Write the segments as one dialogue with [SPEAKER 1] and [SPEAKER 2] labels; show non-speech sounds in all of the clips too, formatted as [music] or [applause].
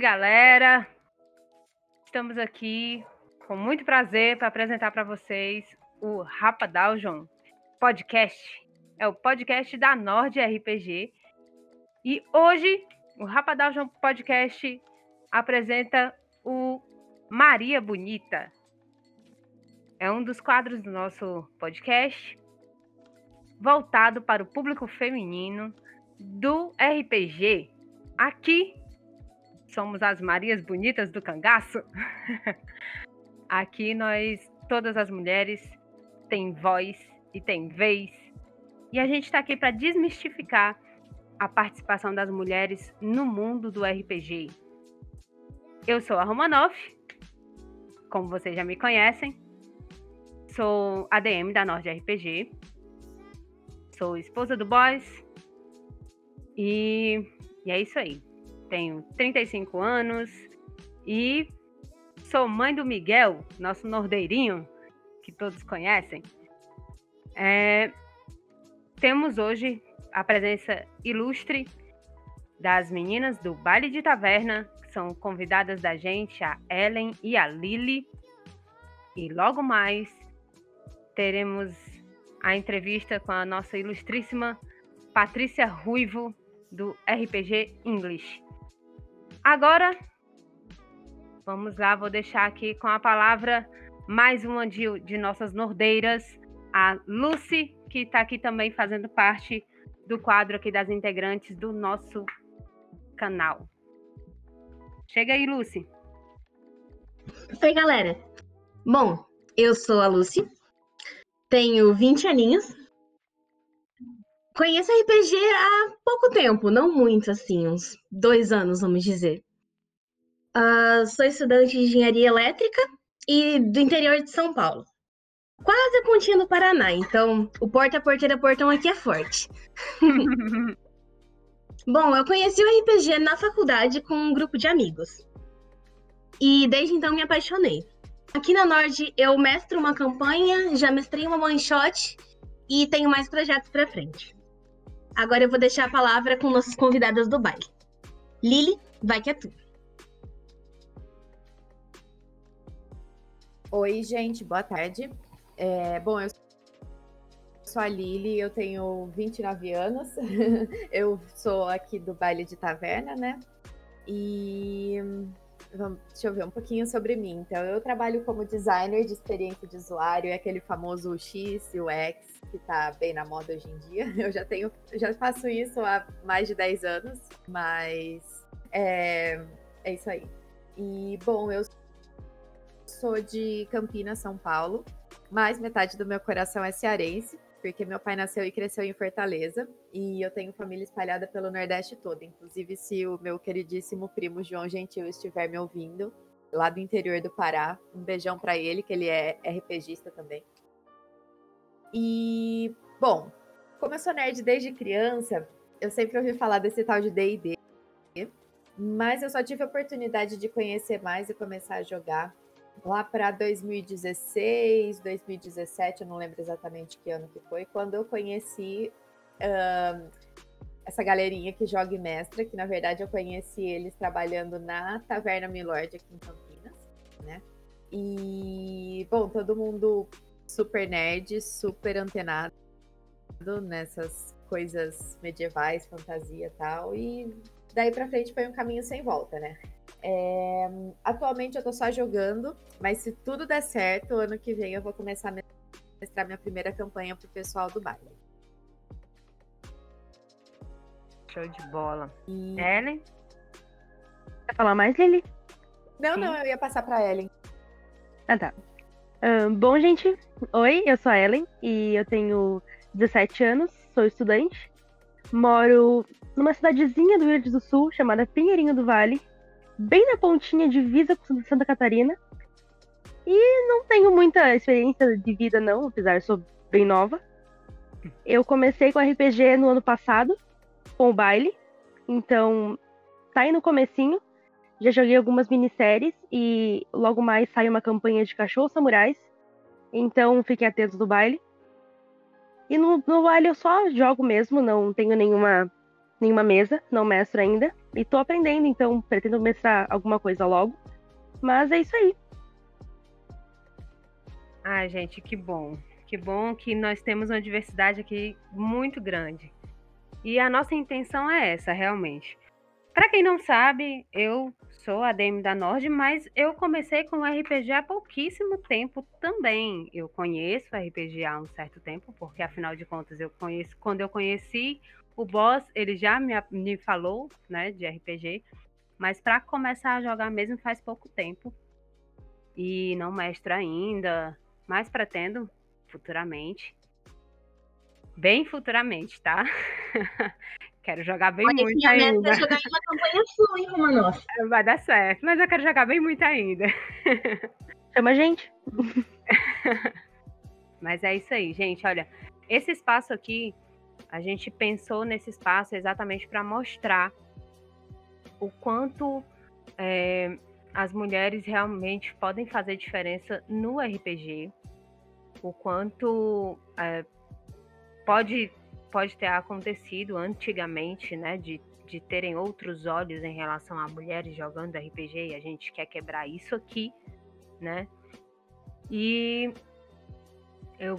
[SPEAKER 1] galera. Estamos aqui com muito prazer para apresentar para vocês o Rapa Daljon Podcast. É o podcast da Nord RPG. E hoje o Rapa Daljon Podcast apresenta o Maria Bonita. É um dos quadros do nosso podcast voltado para o público feminino do RPG. Aqui somos as Marias Bonitas do Cangaço. [laughs] Aqui nós, todas as mulheres, têm voz e têm vez. E a gente está aqui para desmistificar a participação das mulheres no mundo do RPG. Eu sou a Romanoff, como vocês já me conhecem. Sou ADM da Nord RPG. Sou esposa do Boys. E, e é isso aí tenho 35 anos e sou mãe do Miguel, nosso nordeirinho, que todos conhecem. É, temos hoje a presença ilustre das meninas do Baile de Taverna, que são convidadas da gente, a Ellen e a Lily. E logo mais teremos a entrevista com a nossa ilustríssima Patrícia Ruivo, do RPG English. Agora, vamos lá, vou deixar aqui com a palavra mais uma de, de nossas nordeiras, a Lucy, que está aqui também fazendo parte do quadro aqui das integrantes do nosso canal. Chega aí, Lucy.
[SPEAKER 2] Oi, galera. Bom, eu sou a Lucy, tenho 20 aninhos. Conheço RPG há pouco tempo, não muito, assim, uns dois anos, vamos dizer. Uh, sou estudante de engenharia elétrica e do interior de São Paulo. Quase a pontinha do Paraná, então o porta porteira portão aqui é forte. [laughs] Bom, eu conheci o RPG na faculdade com um grupo de amigos. E desde então me apaixonei. Aqui na Nord eu mestro uma campanha, já mestrei uma one shot e tenho mais projetos para frente. Agora eu vou deixar a palavra com nossas convidadas do baile. Lili, vai que é tu.
[SPEAKER 3] Oi, gente, boa tarde. É, bom, eu sou a Lili, eu tenho 29 anos. [laughs] eu sou aqui do baile de taverna, né? E deixa eu ver um pouquinho sobre mim. Então, eu trabalho como designer de experiência de usuário, é aquele famoso X e o X que tá bem na moda hoje em dia. [laughs] Eu já tenho, já faço isso há mais de 10 anos, mas é, é isso aí. E bom, eu sou de Campinas, São Paulo, mas metade do meu coração é cearense, porque meu pai nasceu e cresceu em Fortaleza, e eu tenho família espalhada pelo Nordeste todo. Inclusive, se o meu queridíssimo primo João Gentil estiver me ouvindo, lá do interior do Pará, um beijão para ele, que ele é RPGista também. E, bom, como eu sou nerd desde criança, eu sempre ouvi falar desse tal de D&D, mas eu só tive a oportunidade de conhecer mais e começar a jogar lá para 2016, 2017, eu não lembro exatamente que ano que foi, quando eu conheci uh, essa galerinha que joga e mestra, que na verdade eu conheci eles trabalhando na Taverna Milord aqui em Campinas, né? E, bom, todo mundo super nerd, super antenado nessas coisas medievais, fantasia e tal. E daí pra frente foi um caminho sem volta, né? É, atualmente eu tô só jogando, mas se tudo der certo, ano que vem eu vou começar a mestrar minha primeira campanha pro pessoal do baile.
[SPEAKER 1] Show de bola. E... Ellen?
[SPEAKER 4] Quer falar mais, Lili?
[SPEAKER 3] Não, Sim. não, eu ia passar pra Ellen.
[SPEAKER 4] Ah, tá bom, gente, oi, eu sou a Ellen e eu tenho 17 anos, sou estudante, moro numa cidadezinha do Rio Grande do Sul chamada Pinheirinho do Vale, bem na pontinha divisa com Santa Catarina. E não tenho muita experiência de vida, não, apesar de sou bem nova. Eu comecei com RPG no ano passado, com o baile, então tá aí no comecinho. Já joguei algumas minisséries e logo mais sai uma campanha de cachorros samurais. Então fiquem atentos do baile. E no, no baile eu só jogo mesmo, não tenho nenhuma, nenhuma mesa, não mestro ainda. E tô aprendendo, então pretendo mestrar alguma coisa logo. Mas é isso aí.
[SPEAKER 1] Ah, gente, que bom. Que bom que nós temos uma diversidade aqui muito grande. E a nossa intenção é essa, realmente. Para quem não sabe, eu sou a DM da Nord, mas eu comecei com RPG há pouquíssimo tempo também. Eu conheço RPG há um certo tempo, porque afinal de contas eu conheço, quando eu conheci o boss, ele já me, me falou, né, de RPG, mas para começar a jogar mesmo faz pouco tempo. E não mestro ainda, mas pretendo futuramente. Bem futuramente, tá? [laughs] quero jogar bem
[SPEAKER 2] Olha,
[SPEAKER 1] muito
[SPEAKER 2] minha meta
[SPEAKER 1] ainda.
[SPEAKER 2] é jogar em uma campanha sua, hein, Romanoff? [laughs]
[SPEAKER 1] Vai dar certo, mas eu quero jogar bem muito ainda. [laughs]
[SPEAKER 4] Chama a gente.
[SPEAKER 1] Mas é isso aí, gente. Olha, esse espaço aqui, a gente pensou nesse espaço exatamente para mostrar o quanto é, as mulheres realmente podem fazer diferença no RPG, o quanto é, pode, pode ter acontecido antigamente, né, de, de terem outros olhos em relação a mulheres jogando RPG e a gente quer quebrar isso aqui, né? E eu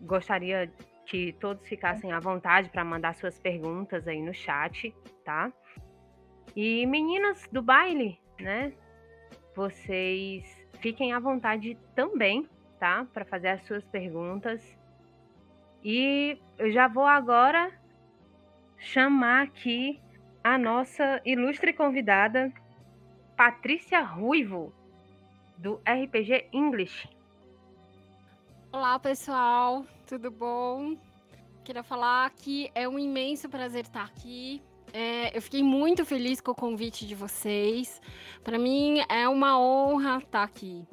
[SPEAKER 1] gostaria que todos ficassem à vontade para mandar suas perguntas aí no chat, tá? E meninas do baile, né? Vocês fiquem à vontade também, tá? Para fazer as suas perguntas. E eu já vou agora chamar aqui a nossa ilustre convidada, Patrícia Ruivo, do RPG English.
[SPEAKER 5] Olá, pessoal, tudo bom? Queria falar que é um imenso prazer estar aqui. É, eu fiquei muito feliz com o convite de vocês. Para mim é uma honra estar aqui.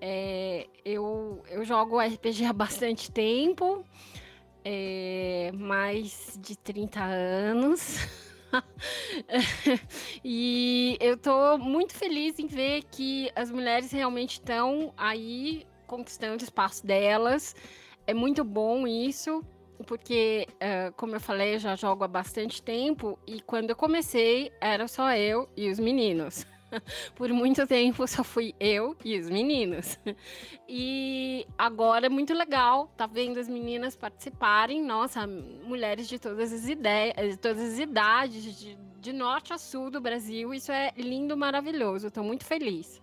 [SPEAKER 5] É, eu, eu jogo RPG há bastante tempo, é, mais de 30 anos. [laughs] e eu estou muito feliz em ver que as mulheres realmente estão aí conquistando o espaço delas. É muito bom isso, porque, uh, como eu falei, eu já jogo há bastante tempo e quando eu comecei era só eu e os meninos. [laughs] Por muito tempo só fui eu e os meninos. E agora é muito legal tá vendo as meninas participarem. Nossa, mulheres de todas as ideias, de todas as idades, de, de norte a sul do Brasil. Isso é lindo, maravilhoso. Estou muito feliz.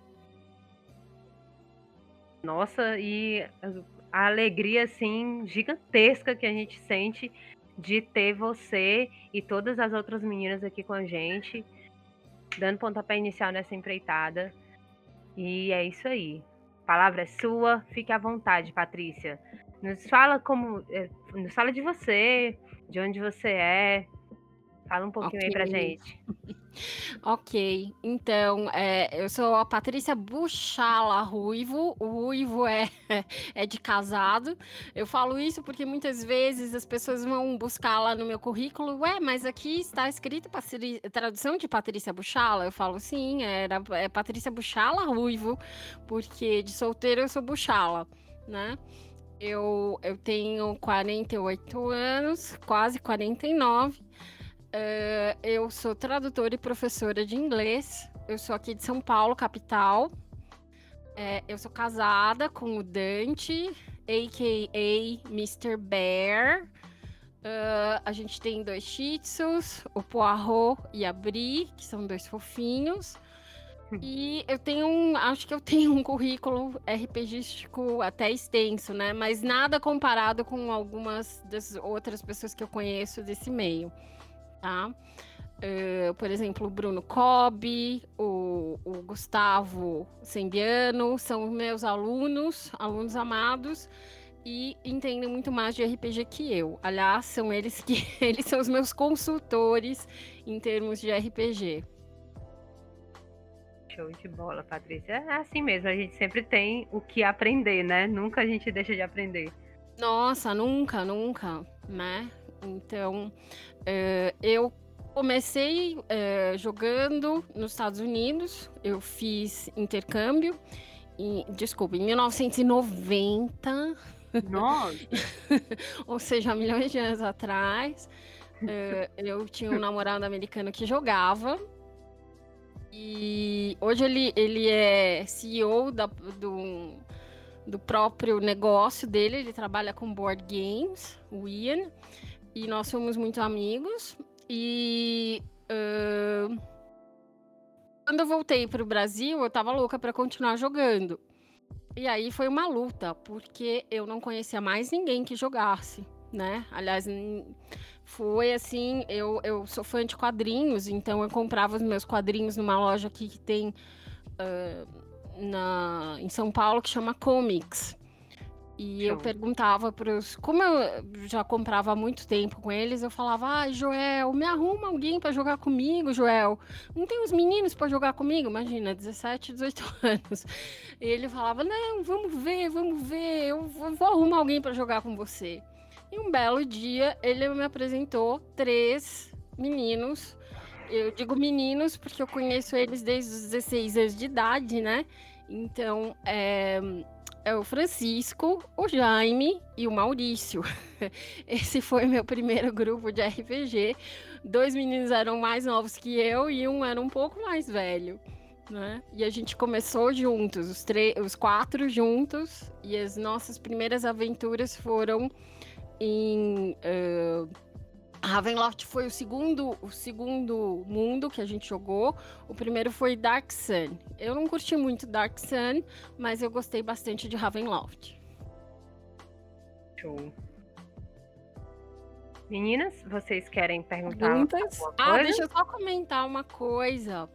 [SPEAKER 1] Nossa, e a alegria assim gigantesca que a gente sente de ter você e todas as outras meninas aqui com a gente, dando pontapé inicial nessa empreitada. E é isso aí. A palavra é sua, fique à vontade, Patrícia. Nos fala como, nos fala de você, de onde você é. Fala um pouquinho okay. aí pra gente. [laughs]
[SPEAKER 5] Ok, então é, eu sou a Patrícia Buchala Ruivo. O Ruivo é, [laughs] é de casado. Eu falo isso porque muitas vezes as pessoas vão buscar lá no meu currículo. Ué, mas aqui está escrito tradução de Patrícia Buchala. Eu falo sim, era é Patrícia Buchala Ruivo, porque de solteiro eu sou Buchala, né? Eu, eu tenho 48 anos, quase 49. Uh, eu sou tradutora e professora de inglês. Eu sou aqui de São Paulo, capital. É, eu sou casada com o Dante, a.k.a. Mr. Bear. Uh, a gente tem dois shih tzus, o Poirot e a Bri, que são dois fofinhos. [laughs] E eu tenho um, acho que eu tenho um currículo RPGístico até extenso, né? Mas nada comparado com algumas das outras pessoas que eu conheço desse meio tá? Uh, por exemplo, o Bruno Cobb, o, o Gustavo Sembiano, são meus alunos, alunos amados, e entendem muito mais de RPG que eu. Aliás, são eles que [laughs] eles são os meus consultores em termos de RPG.
[SPEAKER 1] Show de bola, Patrícia. É assim mesmo, a gente sempre tem o que aprender, né? Nunca a gente deixa de aprender.
[SPEAKER 5] Nossa, nunca, nunca, né? Então, é, eu comecei é, jogando nos Estados Unidos, eu fiz intercâmbio, em, desculpa, em 1990.
[SPEAKER 1] Nossa! [laughs]
[SPEAKER 5] Ou seja, milhões de anos atrás. É, eu tinha um namorado americano que jogava E hoje ele, ele é CEO da, do, do próprio negócio dele, ele trabalha com board games, o Ian, e nós somos muito amigos. E uh, quando eu voltei para o Brasil, eu tava louca para continuar jogando. E aí foi uma luta, porque eu não conhecia mais ninguém que jogasse, né? Aliás, foi assim, eu, eu sou fã de quadrinhos, então eu comprava os meus quadrinhos numa loja aqui que tem uh, na, em São Paulo que chama Comics. E eu perguntava para os. Como eu já comprava há muito tempo com eles, eu falava: Ah, Joel, me arruma alguém para jogar comigo, Joel. Não tem os meninos para jogar comigo? Imagina, 17, 18 [laughs] anos. E ele falava: Não, vamos ver, vamos ver, eu vou arrumar alguém para jogar com você. E um belo dia ele me apresentou três meninos. Eu digo meninos porque eu conheço eles desde os 16 anos de idade, né? Então, é é o Francisco, o Jaime e o Maurício. [laughs] Esse foi meu primeiro grupo de RPG. Dois meninos eram mais novos que eu e um era um pouco mais velho. Né? E a gente começou juntos, os, os quatro juntos, e as nossas primeiras aventuras foram em. Uh, Ravenloft foi o segundo, o segundo mundo que a gente jogou. O primeiro foi Dark Sun. Eu não curti muito Dark Sun, mas eu gostei bastante de Ravenloft.
[SPEAKER 1] Show. Meninas, vocês querem perguntar?
[SPEAKER 5] Perguntas? Ah, deixa eu só comentar uma coisa.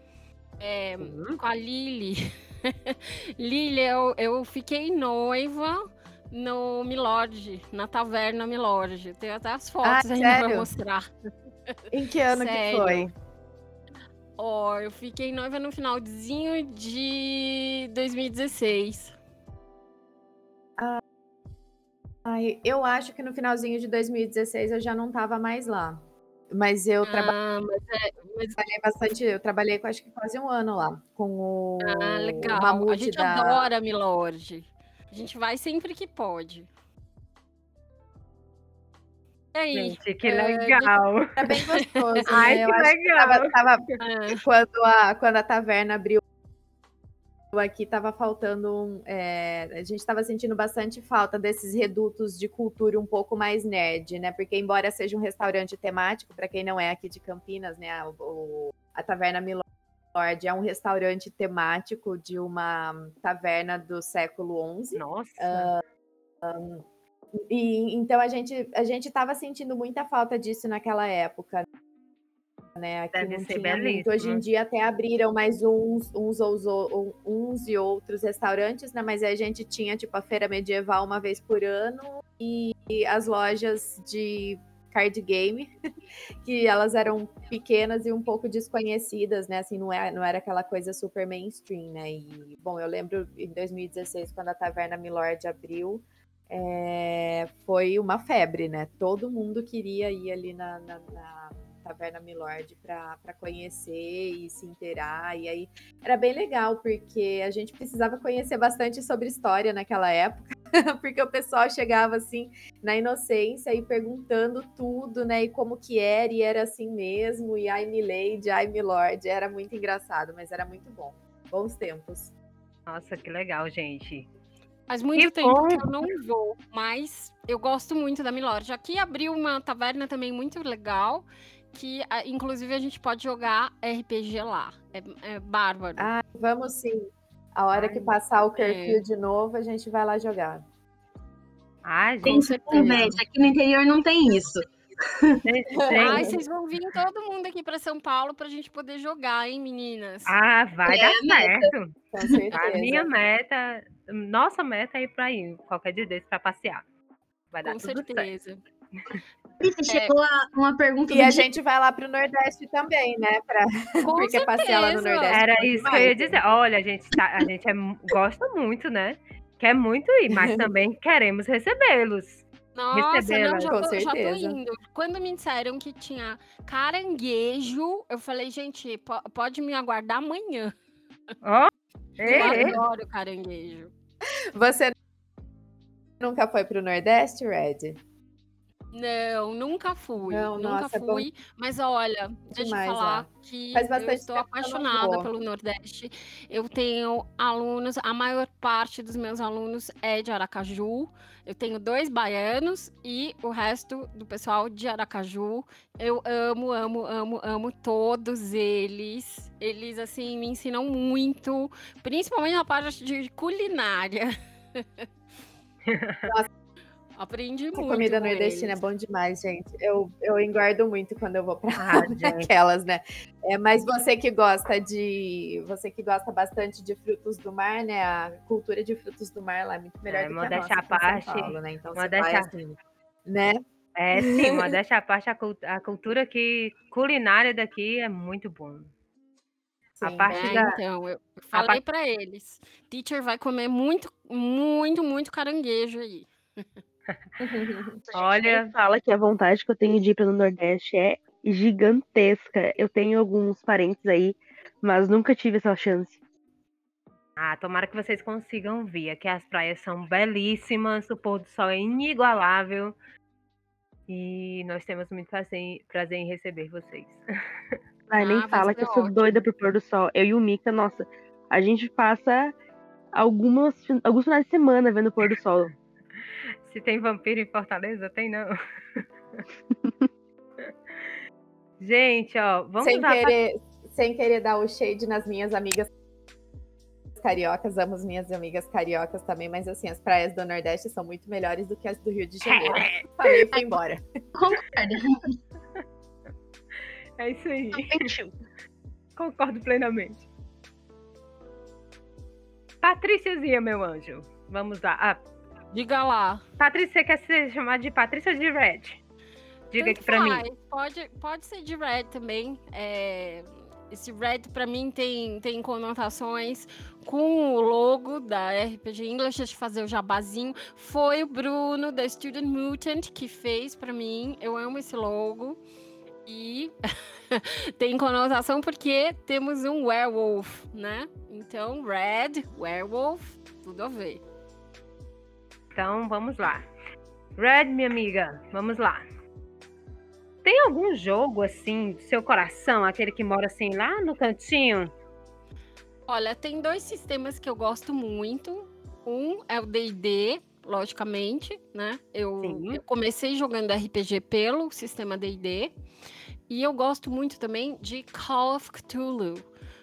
[SPEAKER 5] É, uhum. Com a Lili. [laughs] Lili, eu, eu fiquei noiva no Milord, na taverna Milord. Tem até as fotos ah, ainda pra mostrar. [laughs]
[SPEAKER 3] Em que ano sério? que foi?
[SPEAKER 5] Ó, oh, eu fiquei noiva no finalzinho de 2016.
[SPEAKER 3] Ah, eu acho que no finalzinho de 2016 eu já não tava mais lá. Mas eu ah, trabalhei, mas é, mas... trabalhei bastante. Eu trabalhei acho que quase um ano lá. Com o.
[SPEAKER 5] Ah, legal. A gente da... adora Milord. A gente vai sempre que pode.
[SPEAKER 1] E aí? Gente, que legal.
[SPEAKER 3] É bem gostoso. [laughs] Né?
[SPEAKER 1] Ai, que legal.
[SPEAKER 3] Que tava, tava... É. Quando, a, quando a taverna abriu aqui, tava faltando um, é... a gente estava sentindo bastante falta desses redutos de cultura um pouco mais nerd, né? Porque embora seja um restaurante temático, para quem não é aqui de Campinas, né? O, a Taverna Milão É um restaurante temático de uma taverna do século XI.
[SPEAKER 1] Nossa!
[SPEAKER 3] Uh, um, e, então a gente a gente estava sentindo muita falta disso naquela época. Né? Aqui
[SPEAKER 1] Deve
[SPEAKER 3] não tinha muito. Hoje em dia até abriram mais uns, uns, uns, uns e outros restaurantes, né? Mas a gente tinha tipo a feira medieval uma vez por ano e as lojas de card game, [laughs] que elas eram pequenas e um pouco desconhecidas, né? Assim, não era, é, não era aquela coisa super mainstream, né? E, bom, eu lembro em 2016, quando a Taverna Milord abriu, é, foi uma febre, né? Todo mundo queria ir ali na, na, na Taverna Milord para conhecer e se inteirar. E aí era bem legal, porque a gente precisava conhecer bastante sobre história naquela época. [laughs] porque o pessoal chegava assim na inocência e perguntando tudo, né? E como que era, e era assim mesmo, e ai milady, ai milord, era muito engraçado, mas era muito bom. Bons tempos.
[SPEAKER 1] Nossa, que legal, gente.
[SPEAKER 5] Faz muito que tempo bom. que eu não vou, mas eu gosto muito da Milord. Aqui abriu uma taverna também muito legal, que inclusive a gente pode jogar RPG lá. É, é bárbaro.
[SPEAKER 3] Ah, vamos sim. A hora Ai, que passar o curfew é. de novo, a gente vai lá jogar.
[SPEAKER 2] Ai, tem certeza. Aqui no interior não tem isso.
[SPEAKER 5] Ai, vocês vão vir todo mundo aqui para São Paulo para a gente poder jogar, hein, meninas?
[SPEAKER 1] Ah, vai é dar certo. Com certeza. A minha meta, nossa meta é ir para ir qualquer dia desse para passear. Vai dar Com tudo certeza. certo.
[SPEAKER 2] É. Chegou a, uma pergunta.
[SPEAKER 3] E a dia. gente vai lá para o Nordeste também, né? Pra... [laughs] Porque certeza. passear lá no Nordeste.
[SPEAKER 1] Era isso que eu ia dizer. Olha, a gente, tá, a gente é, gosta muito, né? Quer muito ir, mas [laughs] também queremos recebê-los.
[SPEAKER 5] Nossa, não, já, tô, já tô indo. Quando me disseram que tinha caranguejo, eu falei, gente, pode me aguardar amanhã. Oh, [laughs] eu adoro caranguejo.
[SPEAKER 3] Você nunca foi pro Nordeste, Red?
[SPEAKER 5] Não, nunca fui.
[SPEAKER 3] Não,
[SPEAKER 5] nunca
[SPEAKER 3] nossa, é
[SPEAKER 5] fui. Mas olha, deixa
[SPEAKER 3] demais
[SPEAKER 5] eu falar
[SPEAKER 3] lá.
[SPEAKER 5] que eu estou apaixonada pelo Nordeste. Eu tenho alunos, a maior parte dos meus alunos é de Aracaju. Eu tenho dois baianos e o resto do pessoal de Aracaju. Eu amo, amo, amo, amo todos eles. Eles, assim, me ensinam muito, principalmente na parte de culinária. [laughs] [laughs] Aprendi
[SPEAKER 3] A
[SPEAKER 5] muito.
[SPEAKER 3] comida
[SPEAKER 5] com
[SPEAKER 3] nordestina é
[SPEAKER 5] eles.
[SPEAKER 3] bom demais, gente. Eu, eu engordo muito quando eu vou pra [laughs] [laughs]
[SPEAKER 1] Ah, gente.
[SPEAKER 3] aquelas, né? É, mas você que gosta de. Você que gosta bastante de frutos do mar, né? A cultura de frutos do mar lá é muito melhor
[SPEAKER 1] É,
[SPEAKER 3] do que a
[SPEAKER 1] modéstia
[SPEAKER 3] nossa
[SPEAKER 1] à
[SPEAKER 3] aqui em São
[SPEAKER 1] parte,
[SPEAKER 3] Paulo, né? Então você
[SPEAKER 1] modéstia-
[SPEAKER 3] vai assim, né?
[SPEAKER 1] É, sim, modéstia à parte, a, cult- a cultura que, culinária daqui é muito bom. A
[SPEAKER 3] Sim.
[SPEAKER 1] parte
[SPEAKER 5] É,
[SPEAKER 1] da-
[SPEAKER 5] então, eu falei pra eles. Teacher vai comer muito, muito, muito caranguejo aí. [laughs]
[SPEAKER 1] Olha,
[SPEAKER 4] fala que a vontade que eu tenho de ir para no Nordeste é gigantesca. Eu tenho alguns parentes aí, mas nunca tive essa chance.
[SPEAKER 1] ah, tomara que vocês consigam vir. Aqui as praias são belíssimas, o pôr do sol é inigualável. E nós temos muito prazer, em receber vocês. [laughs]
[SPEAKER 4] Ai, nem
[SPEAKER 5] Ah,
[SPEAKER 4] fala que eu sou
[SPEAKER 5] ótimo.
[SPEAKER 4] doida pro pôr do sol. Eu e o Mika, nossa, a gente passa algumas, alguns finais de semana vendo o pôr do sol.
[SPEAKER 1] Se tem vampiro em Fortaleza, tem não. [laughs] Gente, ó, vamos
[SPEAKER 3] sem,
[SPEAKER 1] lá. pra-
[SPEAKER 3] querer, sem querer dar o shade nas minhas amigas cariocas, amo as minhas amigas cariocas também, mas assim, as praias do Nordeste são muito melhores do que as do Rio de Janeiro. Falei e fui embora.
[SPEAKER 2] Concordo. [laughs]
[SPEAKER 1] É isso aí. Concordo plenamente. Patríciazinha, meu anjo. Vamos lá. Ah,
[SPEAKER 5] Diga lá.
[SPEAKER 1] Patrícia, você quer ser chamada de Patrícia ou de Red? Diga
[SPEAKER 5] Tanto
[SPEAKER 1] aqui pra mim.
[SPEAKER 5] faz. Pode, pode ser de red também. É, esse red pra mim tem, tem conotações com o logo da RPG English. Deixa eu fazer o jabazinho. Foi o Bruno da Student Mutant que fez pra mim. Eu amo esse logo. E [laughs] tem conotação porque temos um werewolf, né? Então, red, werewolf, tudo a ver.
[SPEAKER 1] Então, vamos lá. Red, minha amiga, vamos lá. Tem algum jogo assim, do seu coração, aquele que mora assim lá no cantinho?
[SPEAKER 5] Olha, tem dois sistemas que eu gosto muito. Um é o D&D, logicamente, né? Eu, eu comecei jogando RPG pelo sistema D&D. E eu gosto muito também de Call of Cthulhu.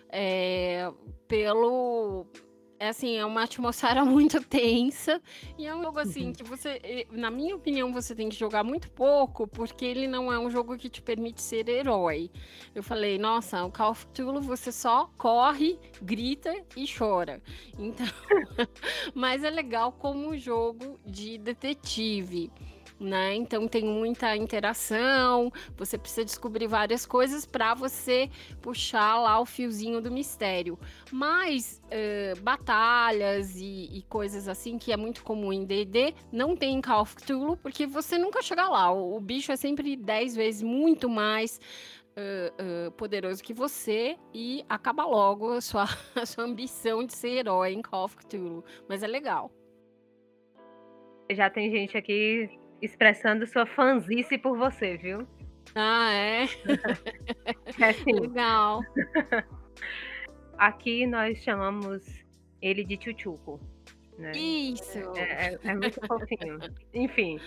[SPEAKER 5] É, pelo... É assim, é uma atmosfera [laughs] muito tensa. E é um jogo assim que você, na minha opinião, você tem que jogar muito pouco, porque ele não é um jogo que te permite ser herói. Eu falei, nossa, o Call of Cthulhu você só corre, grita e chora. Então, [laughs] mas é legal como jogo de detetive. Né? Então tem muita interação, você precisa descobrir várias coisas para você puxar lá o fiozinho do mistério. Mas eh, batalhas e, e coisas assim que é muito comum em D&D não tem em Call of Cthulhu porque você nunca chega lá. O, o bicho é sempre 10 vezes muito mais eh, eh, poderoso que você e acaba logo a sua, [laughs] a sua ambição de ser herói em Call of Cthulhu. Mas é legal.
[SPEAKER 1] Já tem gente aqui expressando sua fanzice por você, viu?
[SPEAKER 5] Ah, é?
[SPEAKER 1] É assim,
[SPEAKER 5] Legal. [laughs]
[SPEAKER 1] aqui nós chamamos ele de Chuchuco. Né?
[SPEAKER 5] Isso.
[SPEAKER 1] É, é- é muito fofinho. Enfim.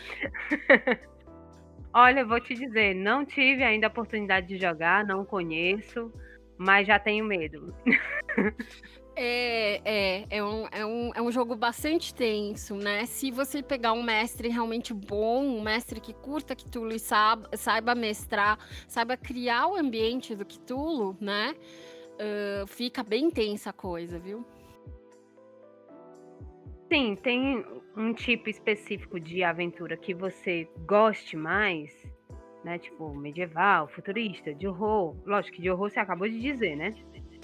[SPEAKER 1] [laughs] Olha, vou te dizer, não tive ainda a oportunidade de jogar, não conheço, mas já tenho medo. [laughs]
[SPEAKER 5] É, é, é, um, é, um, é um jogo bastante tenso, né? Se você pegar um mestre realmente bom, um mestre que curta Cthulhu e saiba, saiba mestrar, saiba criar o ambiente do Cthulhu, né? Ah, fica bem tensa a coisa, viu?
[SPEAKER 1] Sim, tem um tipo específico de aventura que você goste mais, né? Tipo, medieval, futurista, de horror. Lógico que de horror você acabou de dizer, né?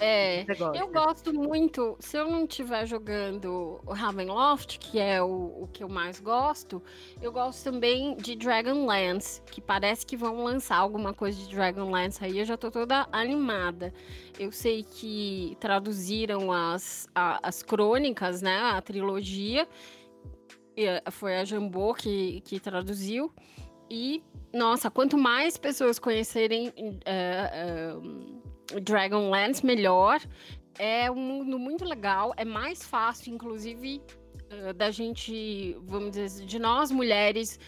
[SPEAKER 5] É. Eu gosto muito, se eu não estiver jogando o Ravenloft, que é o, o que eu mais gosto, eu gosto também de Dragonlance, que parece que vão lançar alguma coisa de Dragonlance aí, eu já tô toda animada. Eu sei que traduziram as, a- as crônicas, né, a trilogia, e, eh, foi a Jambô que, que traduziu, E, nossa, quanto mais pessoas conhecerem é, é, Dragonlance, melhor. É um mundo muito legal, é mais fácil, inclusive, uh, da gente, vamos dizer, de nós mulheres,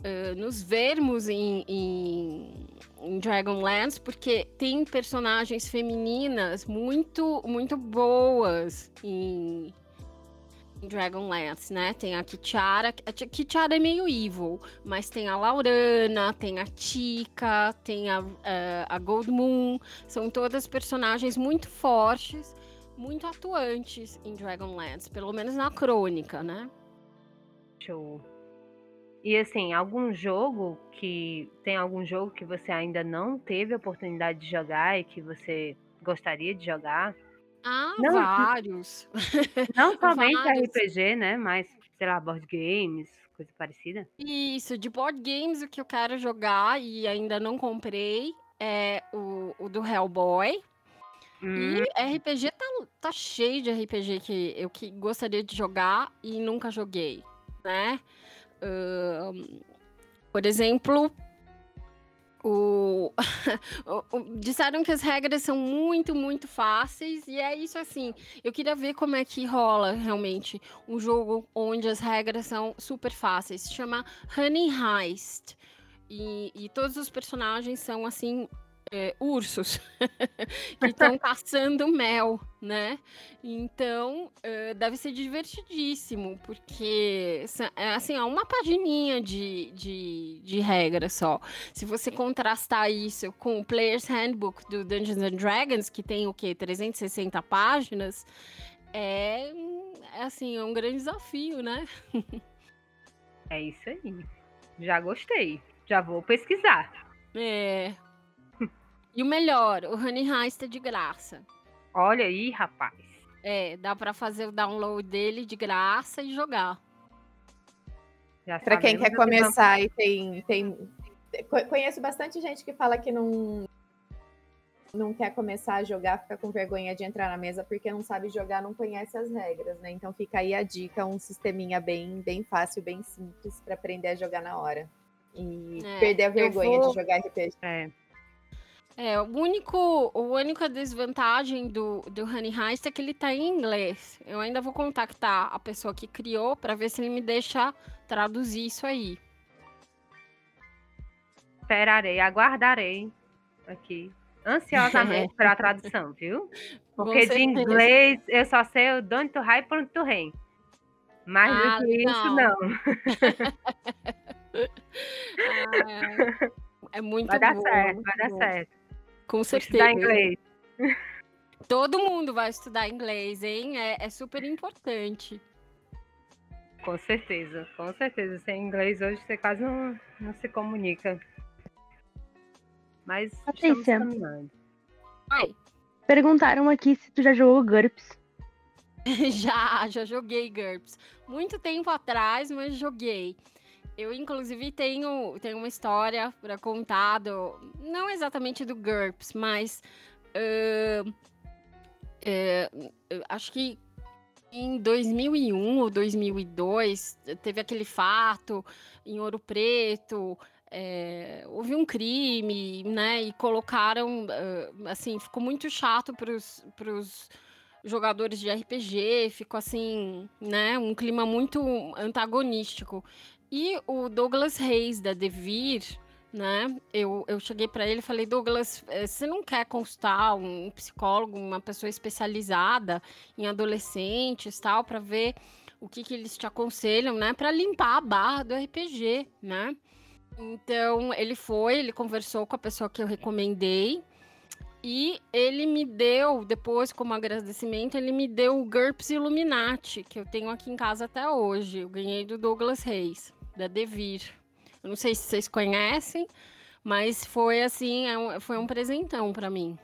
[SPEAKER 5] uh, nos vermos em, em, em Dragonlance, porque tem personagens femininas muito, muito boas em, Dragonlance, né? Tem a Kichara, a Kichara é meio evil, mas tem a Laurana, tem a Tika, tem a, a, a Gold Moon, são todas personagens muito fortes, muito atuantes em Dragonlance, pelo menos na crônica, né?
[SPEAKER 1] Show. E assim, algum jogo que tem algum jogo que você ainda não teve a oportunidade de jogar e que você gostaria de jogar?
[SPEAKER 5] Ah, não, vários. [laughs]
[SPEAKER 1] Não somente vários. RPG, né? Mas, sei lá, board games, coisa parecida.
[SPEAKER 5] Isso, de board games, o que eu quero jogar e ainda não comprei é o, o do Hellboy. Hum. E RPG tá, tá cheio de RPG que eu que gostaria de jogar e nunca joguei, né? Uh, por exemplo, [laughs] o... disseram que as regras são muito, muito fáceis, e é isso assim. Eu queria ver como é que rola realmente um jogo onde as regras são super fáceis. Se chama Honey Heist. E, e todos os personagens são assim é, ursos [laughs] que estão caçando mel, né? Então uh, deve ser divertidíssimo, porque é assim, ó, uma pagininha de, de, de regra só. Se você contrastar isso com o Player's Handbook do Dungeons and Dragons, que tem o quê? 360 páginas, é, é assim, é um grande desafio, né?
[SPEAKER 1] é isso aí. Já gostei. Já vou pesquisar.
[SPEAKER 5] É, e o melhor, o Honey Heist é de graça.
[SPEAKER 1] Olha aí, rapaz.
[SPEAKER 5] É, dá para fazer o download dele de graça e jogar.
[SPEAKER 3] Para quem quer começar e tem, tem. Conheço bastante gente que fala que não, não quer começar a jogar, fica com vergonha de entrar na mesa porque não sabe jogar, não conhece as regras, né? Então fica aí a dica, um sisteminha bem, bem fácil, bem simples para aprender a jogar na hora. E é, perder a vergonha vou... de jogar RPG.
[SPEAKER 1] É.
[SPEAKER 5] É, o único, a única desvantagem do, do Honey Heist é que ele tá em inglês. Eu ainda vou contactar a pessoa que criou para ver se ele me deixa traduzir isso aí.
[SPEAKER 1] Esperarei, aguardarei aqui ansiosamente [laughs] pela tradução, viu? Porque de inglês eu só sei o don't to high point to rain. Mais ah, do que isso, não.
[SPEAKER 5] ah, [laughs] é muito
[SPEAKER 1] Vai dar certo, vai dar certo.
[SPEAKER 5] Com certeza. Estudar
[SPEAKER 1] inglês. [laughs]
[SPEAKER 5] Todo mundo vai estudar inglês, hein? É, é, super importante.
[SPEAKER 1] Com certeza, com certeza. Sem inglês hoje você quase não, não se comunica. Mas Patrícia,
[SPEAKER 5] Oi.
[SPEAKER 4] Perguntaram aqui se tu já jogou GURPS. [laughs]
[SPEAKER 5] já, já joguei GURPS. Muito tempo atrás, mas joguei. Eu, inclusive, tenho, tenho uma história para contar, do, não exatamente do GURPS, mas uh, uh, acho que em 2001 ou 2002 teve aquele fato em Ouro Preto, é, houve um crime, né? E colocaram, uh, assim, ficou muito chato para os jogadores de RPG, ficou assim, né? Um clima muito antagonístico. E o Douglas Reis, da Devir, né? Eu, eu cheguei para ele e falei, Douglas, eh, você não quer consultar um psicólogo, uma pessoa especializada em adolescentes, tal, para ver o que, que eles te aconselham, né? Para limpar a barra do RPG, né? Então, ele foi, ele conversou com a pessoa que eu recomendei. E ele me deu, depois, como agradecimento, ele me deu o GURPS Illuminati, que eu tenho aqui em casa até hoje. Eu ganhei do Douglas Reis da Devir. Eu não sei se vocês conhecem, mas foi assim, é foi um presentão para mim.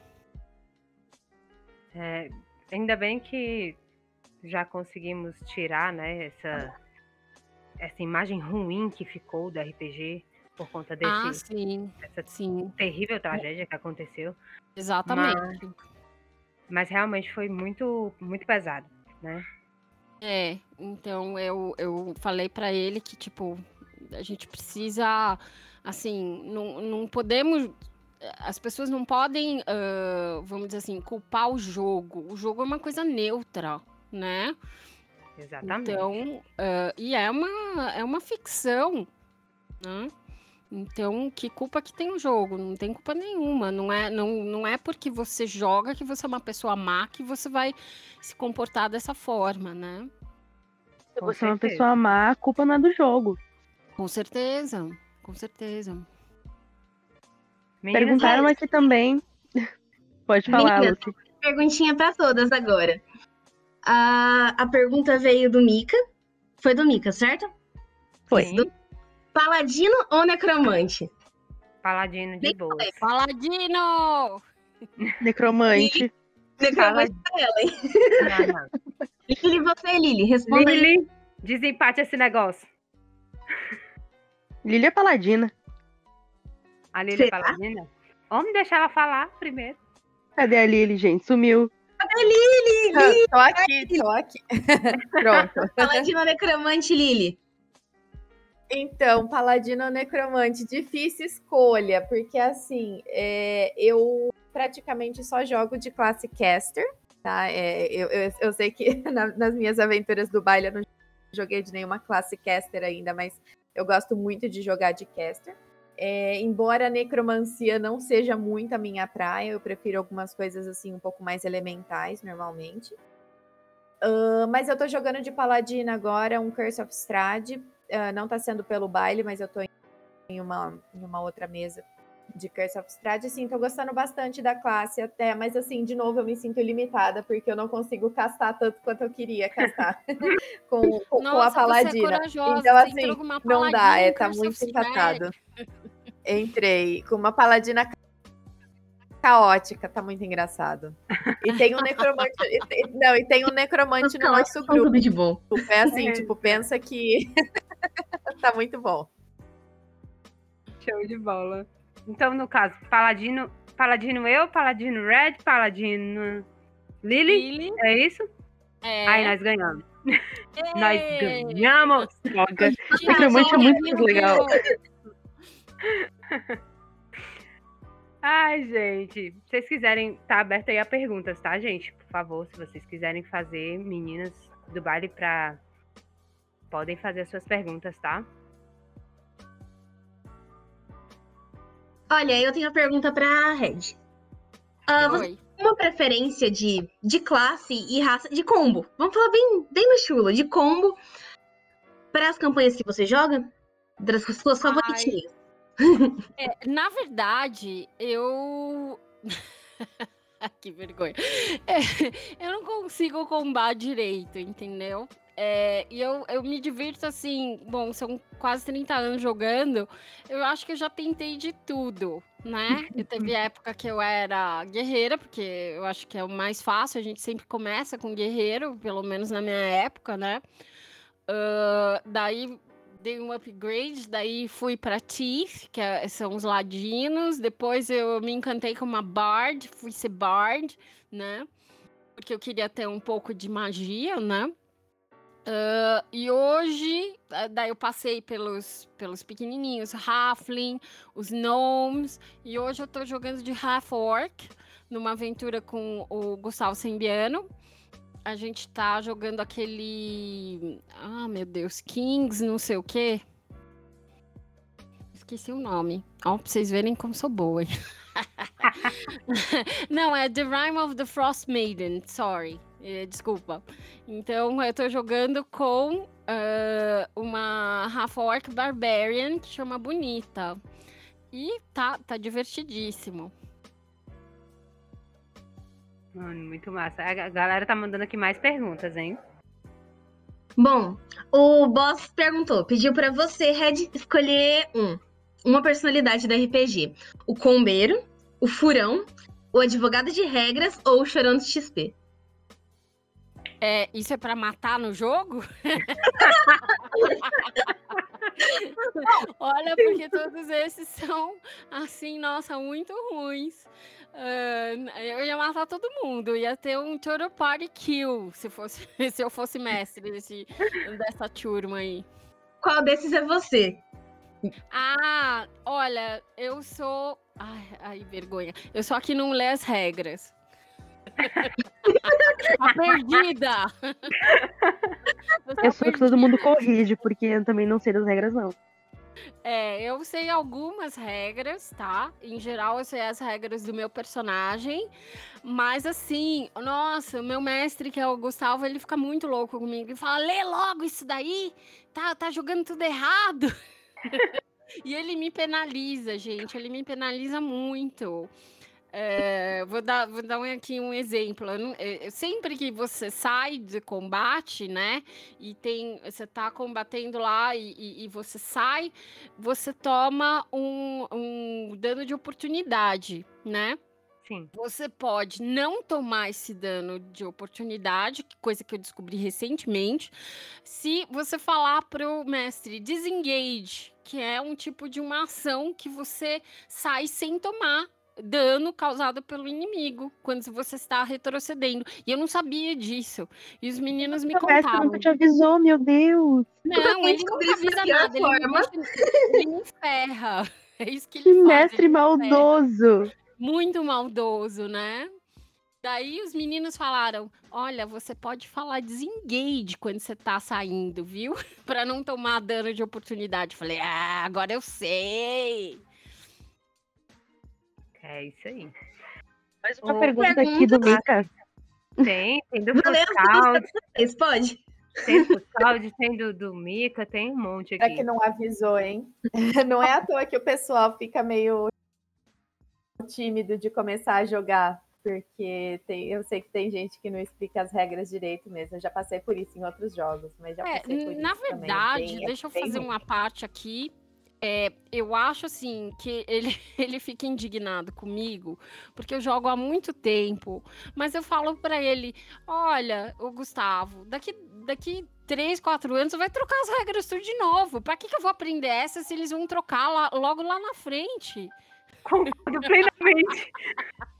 [SPEAKER 1] É, ainda bem que já conseguimos tirar, né, essa, essa imagem ruim que ficou do RPG por conta desse,
[SPEAKER 5] ah, sim,
[SPEAKER 1] essa
[SPEAKER 5] sim.
[SPEAKER 1] terrível tragédia que aconteceu.
[SPEAKER 5] Exatamente.
[SPEAKER 1] Mas, mas realmente foi muito, muito pesado, né?
[SPEAKER 5] É, então eu, eu falei para ele que, tipo, a gente precisa Assim, não, não podemos. As pessoas não podem, uh, vamos dizer assim, culpar o jogo. O jogo é uma coisa neutra, né?
[SPEAKER 1] Exatamente.
[SPEAKER 5] Então, uh, e é uma, é uma ficção, né? Então, que culpa que tem o jogo? Não tem culpa nenhuma. Não é, não, não é porque você joga que você é uma pessoa má que você vai se comportar dessa forma, né?
[SPEAKER 4] Se você é uma pessoa má, a culpa não é do jogo.
[SPEAKER 5] Com certeza, com certeza.
[SPEAKER 4] Meninas, Perguntaram mas... aqui também. [laughs] Pode falar, Meninas, Lucy.
[SPEAKER 2] Perguntinha para todas agora. A, a pergunta veio do Mika. Foi do Mika, certo?
[SPEAKER 4] Foi. Do...
[SPEAKER 2] Paladino ou necromante?
[SPEAKER 1] Paladino de boa.
[SPEAKER 5] Paladino!
[SPEAKER 4] Necromante.
[SPEAKER 2] Necromante pra ela, hein? Não, não. Lili, você, Lili, responda
[SPEAKER 1] Lili, aí. desempate esse negócio.
[SPEAKER 4] Lili é paladina.
[SPEAKER 1] A Lili é paladina? Vamos deixar ela falar primeiro.
[SPEAKER 4] Cadê a Lili, gente? Sumiu.
[SPEAKER 2] Cadê a Lili?
[SPEAKER 3] Lili? Tô aqui, tô aqui. Pronto.
[SPEAKER 2] Paladino necromante, Lili.
[SPEAKER 3] Então, Paladino ou Necromante, difícil escolha, porque assim, é, eu praticamente só jogo de classe caster, tá? É, eu, eu, eu, sei que [laughs] na, nas minhas aventuras do baile eu não joguei de nenhuma classe caster ainda, mas eu gosto muito de jogar de caster. É, embora a necromancia não seja muito a minha praia, eu prefiro algumas coisas assim um pouco mais elementais normalmente. Uh, mas eu tô jogando de paladina agora, um Curse of Strahd, uh, não está sendo pelo baile, mas eu estou em uma, em uma outra mesa de Curse of Strahd, sim, estou gostando bastante da classe até, mas assim, de novo, eu me sinto limitada, porque eu não consigo castar tanto quanto eu queria castar [laughs] com, com,
[SPEAKER 5] Nossa,
[SPEAKER 3] com, a Paladina.
[SPEAKER 5] É
[SPEAKER 3] então, assim, não dá, é, tá muito empatado. [laughs] Entrei com uma Paladina caótica, tá muito engraçado. E tem um necromante. e, não, e tem um necromante no nosso grupo.
[SPEAKER 2] De bom.
[SPEAKER 3] É assim, é. tipo, pensa que [laughs] tá muito bom.
[SPEAKER 1] Show de bola. Então, no caso, Paladino, Paladino eu, Paladino Red, Paladino Lily, Lily. é isso?
[SPEAKER 5] É.
[SPEAKER 1] Aí nós ganhamos. É. [laughs] nós ganhamos!
[SPEAKER 4] Droga. [laughs] Necromante é muito legal.
[SPEAKER 1] Ai, gente, se vocês quiserem, tá aberto aí a perguntas, tá, gente? Por favor, se vocês quiserem fazer, meninas do baile, pra. Podem fazer as suas perguntas, tá?
[SPEAKER 2] Olha, eu tenho uma pergunta pra Red. Uh, você tem uma preferência de, de classe e raça de combo? Vamos falar bem, bem mais chulo, de combo para as campanhas que você joga? Das suas favoritinhas.
[SPEAKER 5] É, na verdade, eu. [laughs] que vergonha. É, eu não consigo combar direito, entendeu? É, e eu, eu me divirto assim, bom, são quase 30 anos jogando, eu acho que eu já tentei de tudo, né? Eu teve [laughs] época que eu era guerreira, porque eu acho que é o mais fácil, a gente sempre começa com guerreiro, pelo menos na minha época, né? Uh, daí dei um upgrade, daí fui para Thief, que é, são os ladinos. Depois eu me encantei com uma Bard, fui ser Bard, né? Porque eu queria ter um pouco de magia, né? Uh, e hoje, ah, daí eu passei pelos, pelos pequenininhos, Halfling, os Gnomes, e hoje eu tô jogando de Half Orc, numa aventura com o Gustavo Sembiano a gente tá jogando aquele. Ah, meu Deus, Kings, não sei o quê. Esqueci o nome. Ó, pra vocês verem como sou boa. [laughs] não, é The Rime of the Frost Maiden, sorry. É, desculpa. Então, eu tô jogando com uh, uma Half Orc Barbarian que chama Bonita. E tá, tá divertidíssimo.
[SPEAKER 1] Mano, muito massa. A galera tá mandando aqui mais perguntas, hein?
[SPEAKER 2] Bom, o boss perguntou, pediu para você, Red, escolher um. Uma personalidade do RPG. O combeiro, o furão, o advogado de regras ou o chorão de XP.
[SPEAKER 5] É, isso é para matar no jogo? [laughs] Olha, porque todos esses são, assim, nossa, muito ruins. Uh, eu ia matar todo mundo, ia ter um total party kill se, fosse, [laughs] se eu fosse mestre desse, dessa turma aí.
[SPEAKER 2] Qual desses é você?
[SPEAKER 5] Ah, olha, eu sou. Ai, ai, vergonha. Eu só que não lê as regras. Tá perdida!
[SPEAKER 4] Eu sou que todo mundo corrige, porque eu também não sei das regras, não.
[SPEAKER 5] É, eu sei algumas regras, tá? Em geral, eu sei as regras do meu personagem. Mas assim, nossa, o meu mestre, que é o Gustavo, ele fica muito louco comigo. Ele fala: lê logo isso daí, tá, tá jogando tudo errado. [laughs] e ele me penaliza, gente. Ele me penaliza muito. É, vou, dar, vou dar aqui um exemplo. Não, eu, sempre que você sai de combate, né? E tem. Você tá combatendo lá e, e, e você sai, você toma um, um dano de oportunidade, né?
[SPEAKER 1] Sim.
[SPEAKER 5] Você pode não tomar esse dano de oportunidade, coisa que eu descobri recentemente, se você falar pro mestre disengage, que é um tipo de uma ação que você sai sem tomar dano causado pelo inimigo quando você está retrocedendo. E eu não sabia disso. E os meninos me
[SPEAKER 4] O mestre
[SPEAKER 5] contavam.
[SPEAKER 4] nunca te avisou, meu Deus.
[SPEAKER 5] Não, ele
[SPEAKER 2] descobri
[SPEAKER 5] nunca
[SPEAKER 2] isso da
[SPEAKER 5] avisa nada. Ele me, ele me ferra. [laughs] É isso que ele
[SPEAKER 4] Que
[SPEAKER 5] faz.
[SPEAKER 4] mestre
[SPEAKER 5] ele ferra.
[SPEAKER 4] maldoso.
[SPEAKER 5] Muito maldoso, né? Daí os meninos falaram: Olha, você pode falar desengage quando você tá saindo, viu? [laughs] Pra não tomar dano de oportunidade. Falei: Ah, agora eu sei.
[SPEAKER 1] É isso aí.
[SPEAKER 4] Mais uma
[SPEAKER 1] Ô,
[SPEAKER 4] pergunta aqui do Mika.
[SPEAKER 1] Tem, tem do
[SPEAKER 2] Vocês pode?
[SPEAKER 1] tem do Fuscaldi, tem do, do Mika, tem um monte
[SPEAKER 3] É que
[SPEAKER 1] aqui.
[SPEAKER 3] não avisou, hein? [laughs] Não é à toa que o pessoal fica meio tímido de começar a jogar, porque tem, eu sei que tem gente que não explica as regras direito mesmo. Eu já passei por isso em outros jogos, mas já
[SPEAKER 5] É,
[SPEAKER 3] passei por
[SPEAKER 5] na
[SPEAKER 3] isso também. É
[SPEAKER 5] verdade,
[SPEAKER 3] é
[SPEAKER 5] deixa eu fazer uma parte aqui. É, eu acho assim que ele, [laughs] ele fica indignado comigo, porque eu jogo há muito tempo, mas eu falo pra ele: olha, o Gustavo, daqui, daqui 3, 4 anos vai trocar as regras tudo de novo. Pra que, que eu vou aprender essa se eles vão trocar lá- logo lá na frente?
[SPEAKER 1] Concordo plenamente.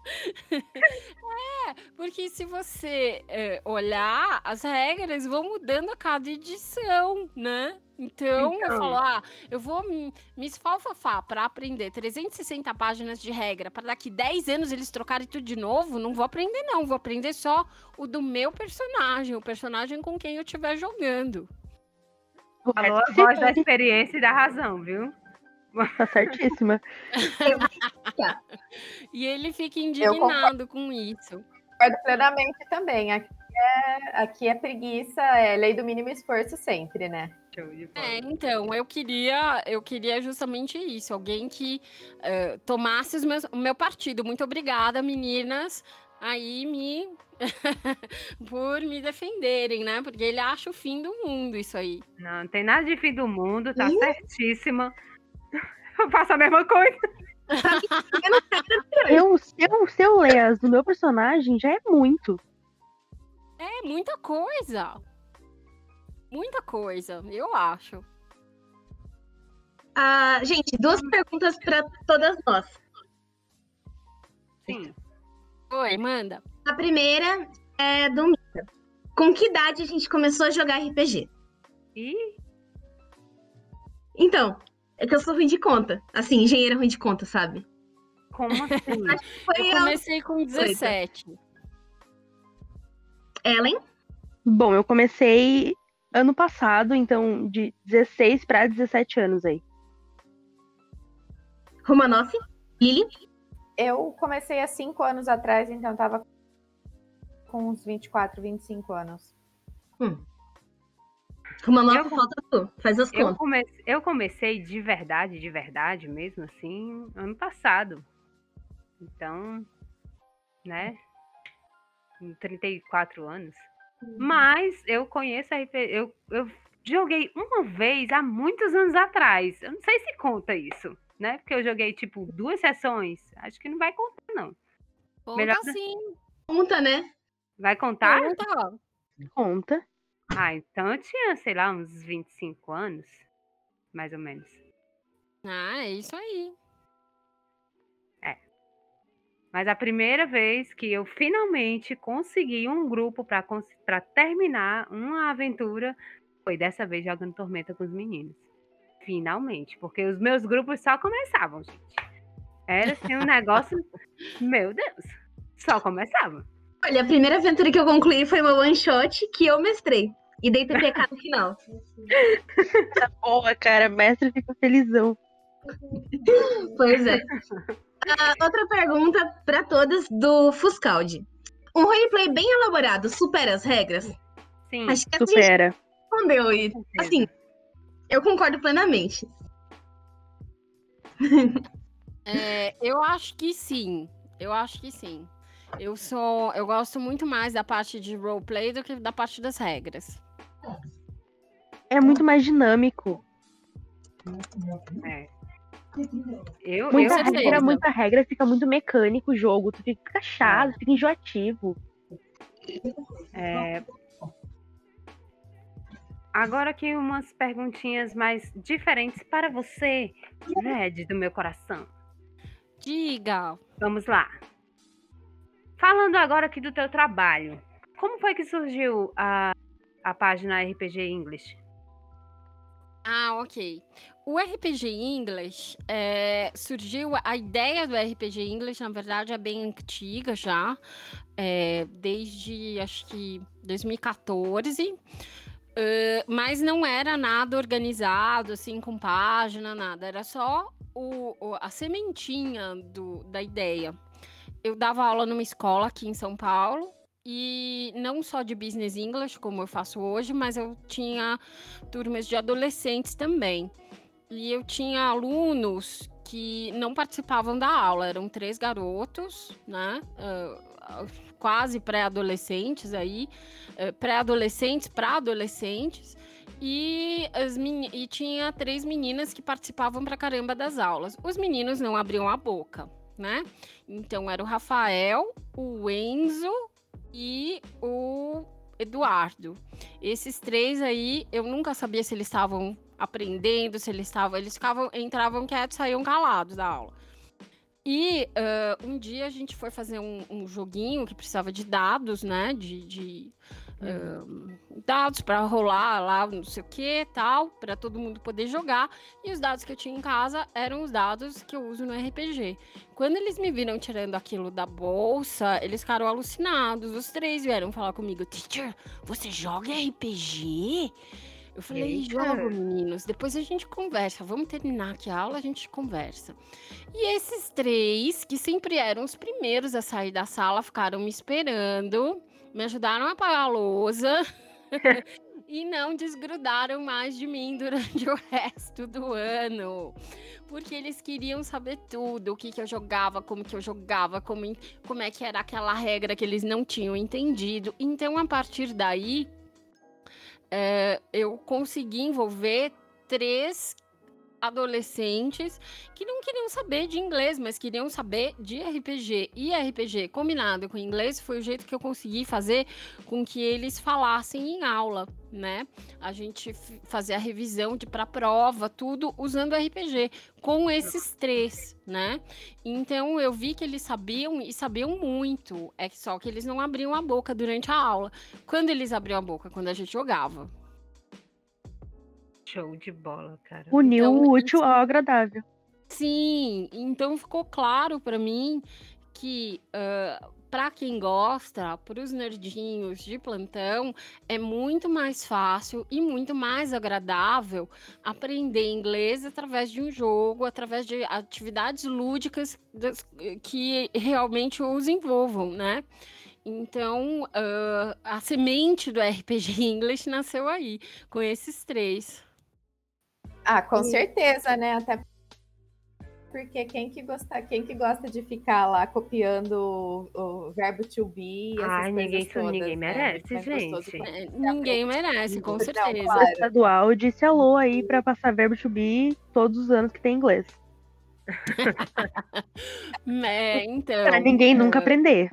[SPEAKER 1] [laughs]
[SPEAKER 5] Porque se você é, olhar, as regras vão mudando a cada edição, né? Então, eu
[SPEAKER 1] Então.
[SPEAKER 5] falo, ah, eu vou me, me esfalfafar para aprender 360 páginas de regra, para daqui 10 anos eles trocarem tudo de novo, não vou aprender não, vou aprender só o do meu personagem, o personagem com quem eu estiver jogando.
[SPEAKER 1] Falou a voz da experiência e da razão, viu?
[SPEAKER 4] Tá certíssima. [laughs]
[SPEAKER 5] E ele fica indignado com isso.
[SPEAKER 3] Concordo plenamente também. Aqui é, aqui é preguiça, é lei do mínimo esforço sempre, né?
[SPEAKER 5] É, então, eu queria, eu queria justamente isso, alguém que eh, tomasse os meus- o meu partido. Muito obrigada, meninas, aí me [laughs] por me defenderem, né? Porque ele acha o fim do mundo isso aí.
[SPEAKER 1] Não, não tem nada de fim do mundo, tá
[SPEAKER 2] Ih.
[SPEAKER 1] certíssima. [laughs] Eu faço a mesma coisa.
[SPEAKER 4] Eu, se, eu, se eu ler as do meu personagem, já é muito.
[SPEAKER 5] É muita coisa. Muita coisa, eu acho.
[SPEAKER 2] Ah, gente, duas perguntas para todas nós.
[SPEAKER 1] Sim.
[SPEAKER 5] Oi, manda.
[SPEAKER 2] A primeira é do Mika. Com que idade a gente começou a jogar RPG?
[SPEAKER 1] E
[SPEAKER 2] Então, é que eu sou ruim de conta. Assim, engenheira ruim de conta, sabe?
[SPEAKER 1] como [laughs] assim?
[SPEAKER 2] Foi
[SPEAKER 5] Eu
[SPEAKER 2] a
[SPEAKER 5] comecei com 17.
[SPEAKER 2] Ellen,
[SPEAKER 4] Bom, eu comecei ano passado, então de 16 para 17 anos aí.
[SPEAKER 2] Romanoff, Lili,
[SPEAKER 3] Eu comecei há cinco anos atrás, então eu tava com uns 24, 25 anos.
[SPEAKER 2] Romanoff,
[SPEAKER 1] Eu-
[SPEAKER 2] falta tu. Faz as
[SPEAKER 1] Eu,
[SPEAKER 2] contas.
[SPEAKER 1] come... eu comecei de verdade, de verdade mesmo, assim, ano passado. Então, né? Com 34 anos. Mas eu conheço a RPG. Eu, eu joguei uma vez há muitos anos atrás. Eu não sei se conta isso, né? Porque eu joguei, tipo, duas sessões. Acho que não vai contar, não.
[SPEAKER 5] Conta
[SPEAKER 1] Melhor-
[SPEAKER 5] sim.
[SPEAKER 2] Conta, né?
[SPEAKER 1] Vai contar?
[SPEAKER 5] Conta.
[SPEAKER 4] Conta.
[SPEAKER 1] Ah, então eu tinha, sei lá, uns 25 anos. Mais ou menos.
[SPEAKER 5] Ah, é isso aí.
[SPEAKER 1] Mas a primeira vez que eu finalmente consegui um grupo para terminar uma aventura foi dessa vez jogando Tormenta com os meninos. Finalmente, porque os meus grupos só começavam, gente. Era assim um negócio. Meu Deus, só começava.
[SPEAKER 2] Olha, a primeira aventura que eu concluí foi uma one shot que eu mestrei. E dei TPK no final. [laughs]
[SPEAKER 4] Boa, cara, mestre fica felizão.
[SPEAKER 2] Pois é. Ah, outra pergunta pra todas do Fuscaldi. Um roleplay bem elaborado supera as regras?
[SPEAKER 1] Sim,
[SPEAKER 2] Acho que
[SPEAKER 4] Supera.
[SPEAKER 2] respondeu e assim, eu concordo plenamente.
[SPEAKER 5] É, eu acho que sim. Eu acho que sim. Eu sou, eu gosto muito mais da parte de roleplay do que da parte das regras.
[SPEAKER 4] É muito mais dinâmico.
[SPEAKER 1] é. Eu,
[SPEAKER 4] Muita
[SPEAKER 1] eu,
[SPEAKER 5] certeza.
[SPEAKER 4] regra, muita regra, fica muito mecânico o jogo. Tu fica chato, fica enjoativo.
[SPEAKER 1] é, Agora aqui umas perguntinhas mais diferentes para você, Red do meu coração.
[SPEAKER 5] Diga.
[SPEAKER 1] Vamos lá. Falando agora aqui do teu trabalho, como foi que surgiu a, a página RPG English?
[SPEAKER 5] Ah, ok. O RPG English é, surgiu. A ideia do RPG English, na verdade, é bem antiga já, é, desde acho que 2014. eh, mas não era nada organizado, assim, com página, nada. Era só o- o- a sementinha do- da ideia. Eu dava aula numa escola aqui em São Paulo. E não só de business English, como eu faço hoje, mas eu tinha turmas de adolescentes também. E eu tinha alunos que não participavam da aula, eram três garotos, né? ah, quase pré-adolescentes aí, eh, pré-adolescentes para adolescentes. E, as e tinha três meninas que participavam pra caramba das aulas. Os meninos não abriam a boca, né? Então era o Rafael, o Enzo e o Eduardo. Esses três aí, eu nunca sabia se eles estavam aprendendo, se eles estavam. Eles ficavam, entravam quietos, saíam calados da aula. E ah, um dia a gente foi fazer um, um joguinho que precisava de dados, né? De, de, dados para rolar lá, não sei o que, tal, para todo mundo poder jogar. E os dados que eu tinha em casa eram os dados que eu uso no RPG. Quando eles me viram tirando aquilo da bolsa, eles ficaram alucinados. Os três vieram falar comigo: Teacher, você joga RPG? Eu falei,
[SPEAKER 1] Eita.
[SPEAKER 5] jogo, meninos. Depois a gente conversa. Vamos terminar aqui a aula, a gente conversa. E esses três, que sempre eram os primeiros a sair da sala, ficaram me esperando, me ajudaram a apagar a lousa [laughs] e não desgrudaram mais de mim durante o resto do ano. Porque eles queriam saber tudo, o que, que eu jogava, como que eu jogava, como, como é que era aquela regra que eles não tinham entendido. Então, a partir daí, é, eu consegui envolver três adolescentes que não queriam saber de inglês, mas queriam saber de RPG. E RPG combinado com inglês foi o jeito que eu consegui fazer com que eles falassem em aula, né? A gente fazia a revisão de para prova, tudo usando RPG com esses três, né? Então eu vi que eles sabiam e sabiam muito, é só que eles não abriam a boca durante a aula. Quando eles abriam a boca, quando a gente jogava.
[SPEAKER 1] Show de bola, cara.
[SPEAKER 4] Uniu
[SPEAKER 5] Então,
[SPEAKER 4] o útil ao agradável.
[SPEAKER 5] Sim, então ficou claro para mim que para quem gosta, para os nerdinhos de plantão, é muito mais fácil e muito mais agradável aprender inglês através de um jogo, através de atividades lúdicas das- que realmente os envolvam, né? Então, ah, a semente do RPG [laughs] English nasceu aí, com esses três.
[SPEAKER 3] Ah, com certeza, né? Até porque quem que gosta, quem que gosta de ficar lá copiando o, o verbo to be, essas
[SPEAKER 1] Ai, ninguém-
[SPEAKER 3] todas,
[SPEAKER 1] ninguém
[SPEAKER 3] né?
[SPEAKER 1] merece,
[SPEAKER 3] gostoso
[SPEAKER 1] gente.
[SPEAKER 5] É, ninguém merece, com
[SPEAKER 3] Não,
[SPEAKER 5] certeza.
[SPEAKER 3] claro.
[SPEAKER 4] Estadual disse alô aí pra passar verbo to be todos os anos que tem inglês. [laughs]
[SPEAKER 5] É, [laughs] então.
[SPEAKER 4] Pra ninguém nunca
[SPEAKER 5] é,
[SPEAKER 4] aprender.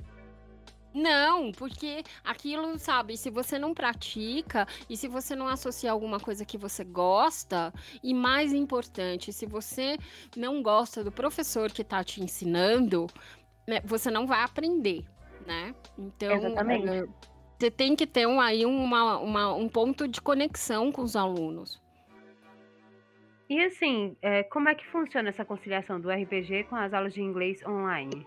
[SPEAKER 5] Não, porque aquilo, sabe, se você não pratica e se você não associa alguma coisa que você gosta, e mais importante, se você não gosta do professor que está te ensinando, né, você não vai aprender, né? Então,
[SPEAKER 4] Exatamente.
[SPEAKER 5] eh, você tem que ter um, aí uma, uma- um ponto de conexão com os alunos.
[SPEAKER 1] E assim, é, como é que funciona essa conciliação do RPG com as aulas de inglês online?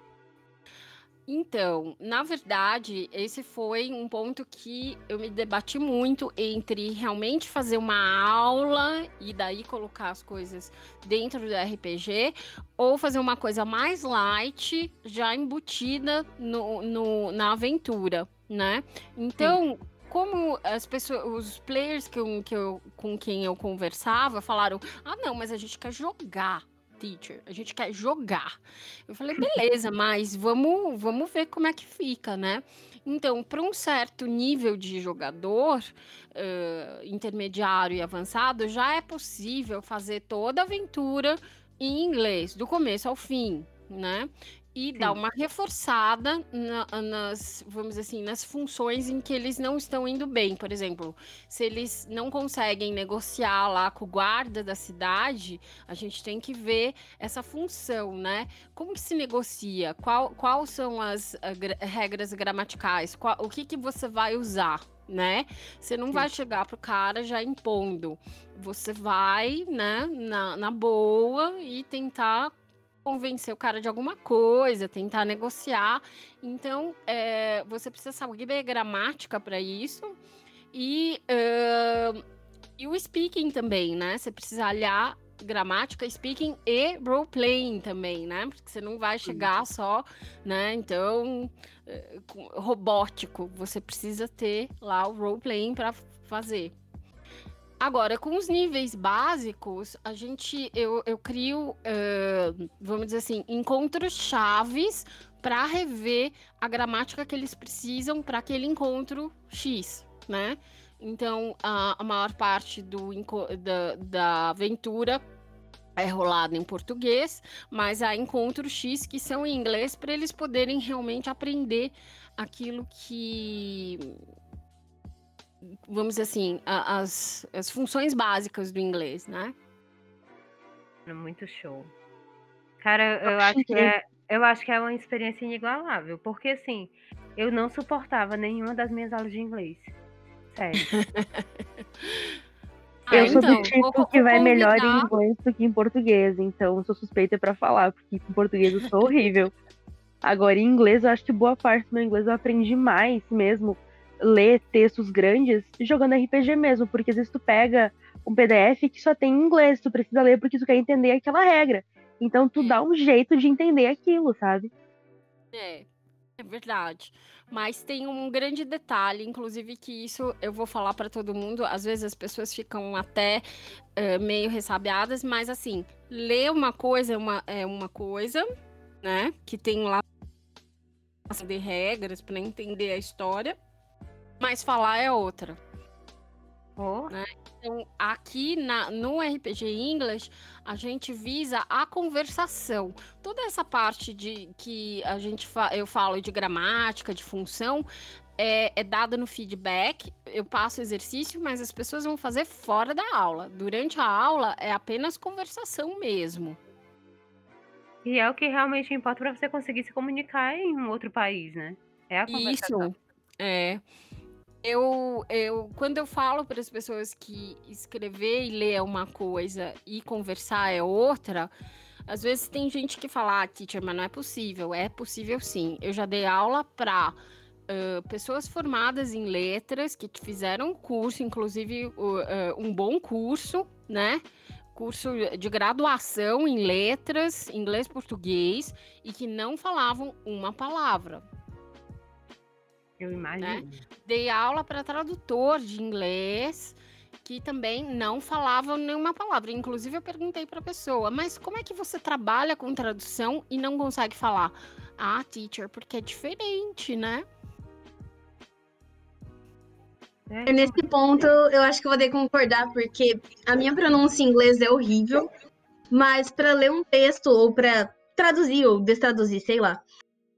[SPEAKER 5] Então, na verdade, esse foi um ponto que eu me debati muito entre realmente fazer uma aula e daí colocar as coisas dentro do RPG, ou fazer uma coisa mais light, já embutida no, no na aventura, né? Então, como as pessoas, os players que eu, que eu, com quem eu conversava falaram: ah, não, mas a gente quer jogar teacher, a gente quer jogar. Eu falei, beleza, mas vamos, vamos ver como é que fica, né? Então, para um certo nível de jogador, uh, intermediário e avançado, já é possível fazer toda a aventura em inglês, do começo ao fim, né? E Sim. dar uma reforçada na, nas, vamos assim, nas funções em que eles não estão indo bem. Por exemplo, se eles não conseguem negociar lá com o guarda da cidade, a gente tem que ver essa função, né? Como que se negocia? Qual, quais são as uh, regras gramaticais? Qual, o que, que você vai usar? né? Você não Sim. vai chegar pro cara já impondo. Você vai, né, na, na boa e tentar convencer o cara de alguma coisa, tentar negociar. Então, é, você precisa saber gramática para isso. E, uh, e o speaking também, né? Você precisa aliar gramática, speaking e role-playing também, né? Porque você não vai chegar só, né? Então, uh, robótico. Você precisa ter lá o role-playing para fazer. Agora, com os níveis básicos, a gente eu, eu crio, uh, vamos dizer assim, encontros chaves para rever a gramática que eles precisam para aquele encontro X, né? Então, a, a maior parte do, da, da aventura é rolada em português, mas há encontros X que são em inglês para eles poderem realmente aprender aquilo que vamos dizer assim, a, as, as funções básicas do inglês, né?
[SPEAKER 1] Muito show. Cara, eu acho que é, eu acho que é uma experiência inigualável, porque assim, eu não suportava nenhuma das minhas aulas de inglês. Sério. [laughs]
[SPEAKER 4] ah, eu sou então, do tipo que vai melhor em inglês do que em português, então sou suspeita para falar, porque em português eu sou horrível. Agora, em inglês, eu acho que boa parte do meu inglês eu aprendi mais mesmo ler textos grandes jogando RPG mesmo, porque às vezes tu pega um PDF que só tem em inglês, tu precisa ler porque tu quer entender aquela regra. Então tu dá um jeito de entender aquilo, sabe?
[SPEAKER 5] É, é verdade. Mas tem um grande detalhe, inclusive que isso eu vou falar para todo mundo. Às vezes as pessoas ficam até uh, meio ressabiadas, mas assim, ler uma coisa é uma, é uma coisa, né? Que tem lá de regras para entender a história mas falar é outra. Oh. Né? Então, aqui na, no RPG English, a gente visa a conversação. Toda essa parte de que a gente fa eu falo de gramática, de função, é, é dada no feedback. Eu passo exercício, mas as pessoas vão fazer fora da aula. Durante a aula é apenas conversação mesmo.
[SPEAKER 1] E é o que realmente importa para você conseguir se comunicar em um outro país, né? É a
[SPEAKER 5] conversação. Isso. É. Eu, eu, quando eu falo para as pessoas que escrever e ler é uma coisa e conversar é outra, às vezes tem gente que fala, ah, teacher, mas não é possível. É possível sim. Eu já dei aula para uh, pessoas formadas em letras, que fizeram curso, inclusive uh, um bom curso, né? Curso de graduação em letras, inglês, português, e que não falavam uma palavra.
[SPEAKER 1] Eu né? imagino. Né?
[SPEAKER 5] Dei aula para tradutor de inglês que também não falava nenhuma palavra. Inclusive, eu perguntei para a pessoa, mas como é que você trabalha com tradução e não consegue falar? Ah, teacher, porque é diferente, né?
[SPEAKER 2] É, nesse ponto, eu acho que eu vou ter que concordar, porque a minha pronúncia em inglês é horrível, mas para ler um texto ou para traduzir ou destraduzir, sei lá,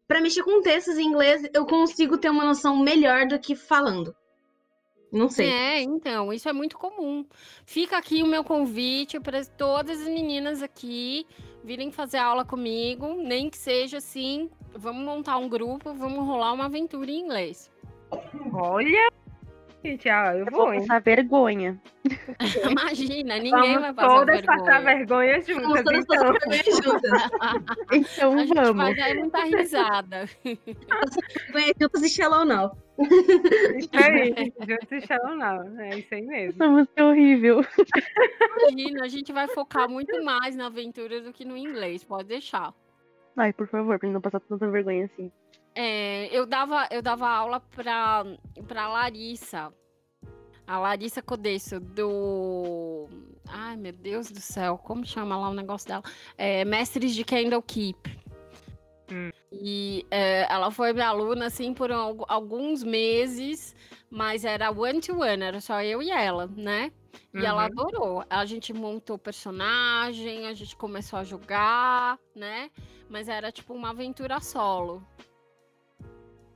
[SPEAKER 2] para mexer com textos em inglês, eu consigo ter uma noção melhor do que falando. Não sei.
[SPEAKER 5] É, então, isso é muito comum. Fica aqui o meu convite para todas as meninas aqui virem fazer aula comigo, nem que seja assim, vamos montar um grupo, vamos rolar uma aventura em inglês.
[SPEAKER 1] Olha! Gente, ah, eu
[SPEAKER 4] Eu
[SPEAKER 1] vou,
[SPEAKER 4] vou
[SPEAKER 1] hein?
[SPEAKER 4] passar vergonha. [laughs]
[SPEAKER 5] Imagina, ninguém
[SPEAKER 1] Vamos
[SPEAKER 5] vai passar
[SPEAKER 1] todas
[SPEAKER 5] vergonha.
[SPEAKER 1] passar vergonha
[SPEAKER 2] Vamos
[SPEAKER 1] juntas,
[SPEAKER 2] todas [laughs]
[SPEAKER 1] então. [laughs]
[SPEAKER 2] passar vergonha juntas.
[SPEAKER 4] Então
[SPEAKER 5] A gente
[SPEAKER 4] vamos.
[SPEAKER 5] vai dar muita risada.
[SPEAKER 2] Vergonha juntas e Shallow Now.
[SPEAKER 1] Isso aí, juntos e Shallow Now. É isso aí mesmo.
[SPEAKER 4] Essa música é horrível.
[SPEAKER 5] Imagina, a gente vai focar muito mais na aventura do que no inglês, pode deixar.
[SPEAKER 4] Ai, por favor, pra não passar tanta vergonha assim.
[SPEAKER 5] É, eu, dava, eu dava aula pra, pra Larissa. A Larissa Codesso, do. Ai, meu Deus do céu, como chama lá o negócio dela? É, Mestres de Candle Keep.
[SPEAKER 1] Hum.
[SPEAKER 5] E é, ela foi minha aluna, assim, por al- alguns meses, mas era one-to-one, era só eu e ela, né? E ela
[SPEAKER 1] Uhum.
[SPEAKER 5] adorou. A gente montou personagem, a gente começou a jogar, né? Mas era tipo uma aventura solo.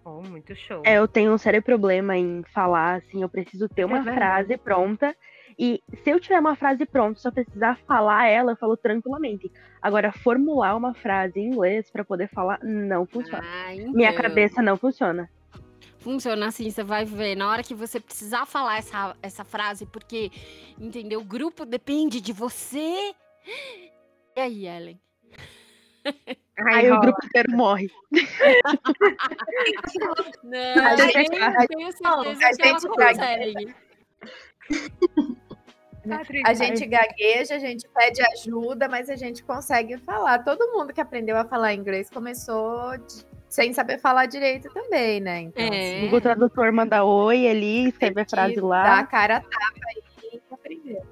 [SPEAKER 1] Oh, muito show.
[SPEAKER 4] É, eu tenho um sério problema em falar, assim, eu preciso ter uma
[SPEAKER 1] verdade.
[SPEAKER 4] frase pronta. E se eu tiver uma frase pronta, só precisar falar ela, eu falo tranquilamente. Agora, formular uma frase em inglês pra poder falar, não funciona.
[SPEAKER 5] Ah,
[SPEAKER 4] Minha
[SPEAKER 5] então.
[SPEAKER 4] cabeça não funciona.
[SPEAKER 5] Funciona assim, você vai ver. Na hora que você precisar falar essa, essa frase, porque, entendeu? O grupo depende de você. E aí, Ellen?
[SPEAKER 4] Aí o grupo inteiro morre.
[SPEAKER 5] Não,
[SPEAKER 3] A
[SPEAKER 5] eu
[SPEAKER 3] gente- a-
[SPEAKER 5] tenho
[SPEAKER 3] não,
[SPEAKER 5] certeza
[SPEAKER 3] a
[SPEAKER 5] que
[SPEAKER 3] gente
[SPEAKER 5] consegue.
[SPEAKER 3] A gente gagueja, a gente pede ajuda, mas a gente consegue falar. Todo mundo que aprendeu a falar inglês começou de- sem saber falar direito também, né? Então,
[SPEAKER 5] É.
[SPEAKER 4] O Google Tradutor manda oi ali, escreve a frase
[SPEAKER 3] Dá a
[SPEAKER 4] lá.
[SPEAKER 3] cara a tapa aí e aprender.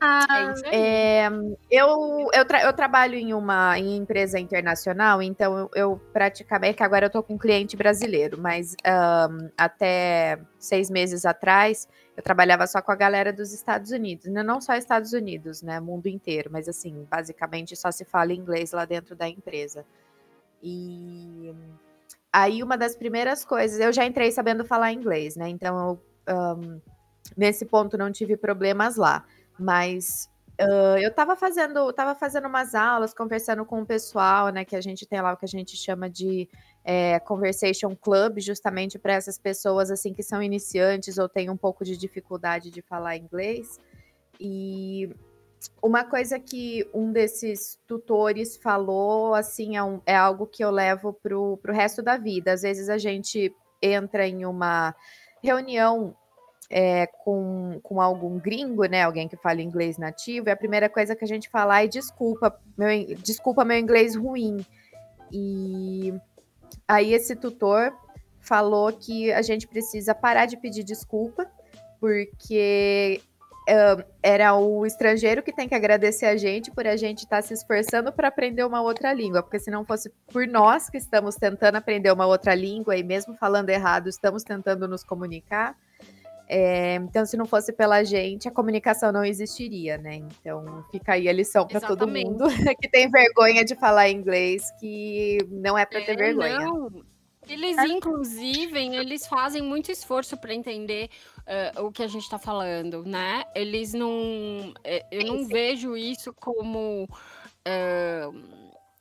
[SPEAKER 2] Ah,
[SPEAKER 5] É isso aí.
[SPEAKER 3] É, eu, eu, tra- eu trabalho em uma em empresa internacional, então eu, eu praticamente, que agora eu tô com um cliente brasileiro, mas ahn, até seis meses atrás eu trabalhava só com a galera dos Estados Unidos, né? não só Estados Unidos, né? Mundo inteiro, mas assim, basicamente só se fala inglês lá dentro da empresa. E aí uma das primeiras coisas, eu já entrei sabendo falar inglês, né? Então eu, ahn, nesse ponto não tive problemas lá. Mas ah, eu estava fazendo, tava fazendo umas aulas, conversando com o pessoal, né? Que a gente tem lá o que a gente chama de é, conversation club, justamente para essas pessoas assim que são iniciantes ou têm um pouco de dificuldade de falar inglês. E uma coisa que um desses tutores falou, assim, é, um- é algo que eu levo pro, pro resto da vida. Às vezes a gente entra em uma reunião é, com, com algum gringo, né? Alguém que fala inglês nativo, e a primeira coisa que a gente fala é desculpa, meu, desculpa meu inglês ruim. E aí esse tutor falou que a gente precisa parar de pedir desculpa, porque era o estrangeiro que tem que agradecer a gente por a gente estar se esforçando para aprender uma outra língua, porque se não fosse por nós que estamos tentando aprender uma outra língua e mesmo falando errado, estamos tentando nos comunicar, é, então, se não fosse pela gente, a comunicação não existiria, né? Então, fica aí a lição para todo mundo [laughs] que tem vergonha de falar inglês, que não é para ter
[SPEAKER 5] É,
[SPEAKER 3] vergonha.
[SPEAKER 5] Não. Eles, inclusive, eles fazem muito esforço para entender eh, o que a gente está falando, né? Eles não. eh, eu
[SPEAKER 2] Sim,
[SPEAKER 5] não
[SPEAKER 2] sim.
[SPEAKER 5] vejo isso como. eh,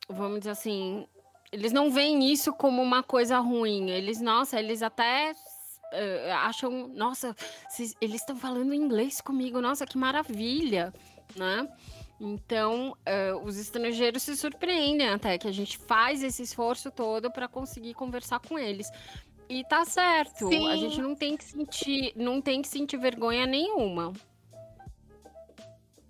[SPEAKER 5] vamos dizer assim. Eles não veem isso como uma coisa ruim. Eles, nossa, eles até eh, acham, nossa, se- eles estão falando inglês comigo, nossa, que maravilha, né? Então, eh, os estrangeiros se surpreendem até que a gente faz esse esforço todo para conseguir conversar com eles. E tá certo. A
[SPEAKER 3] Sim.
[SPEAKER 5] gente não tem que sentir, não tem que sentir vergonha nenhuma.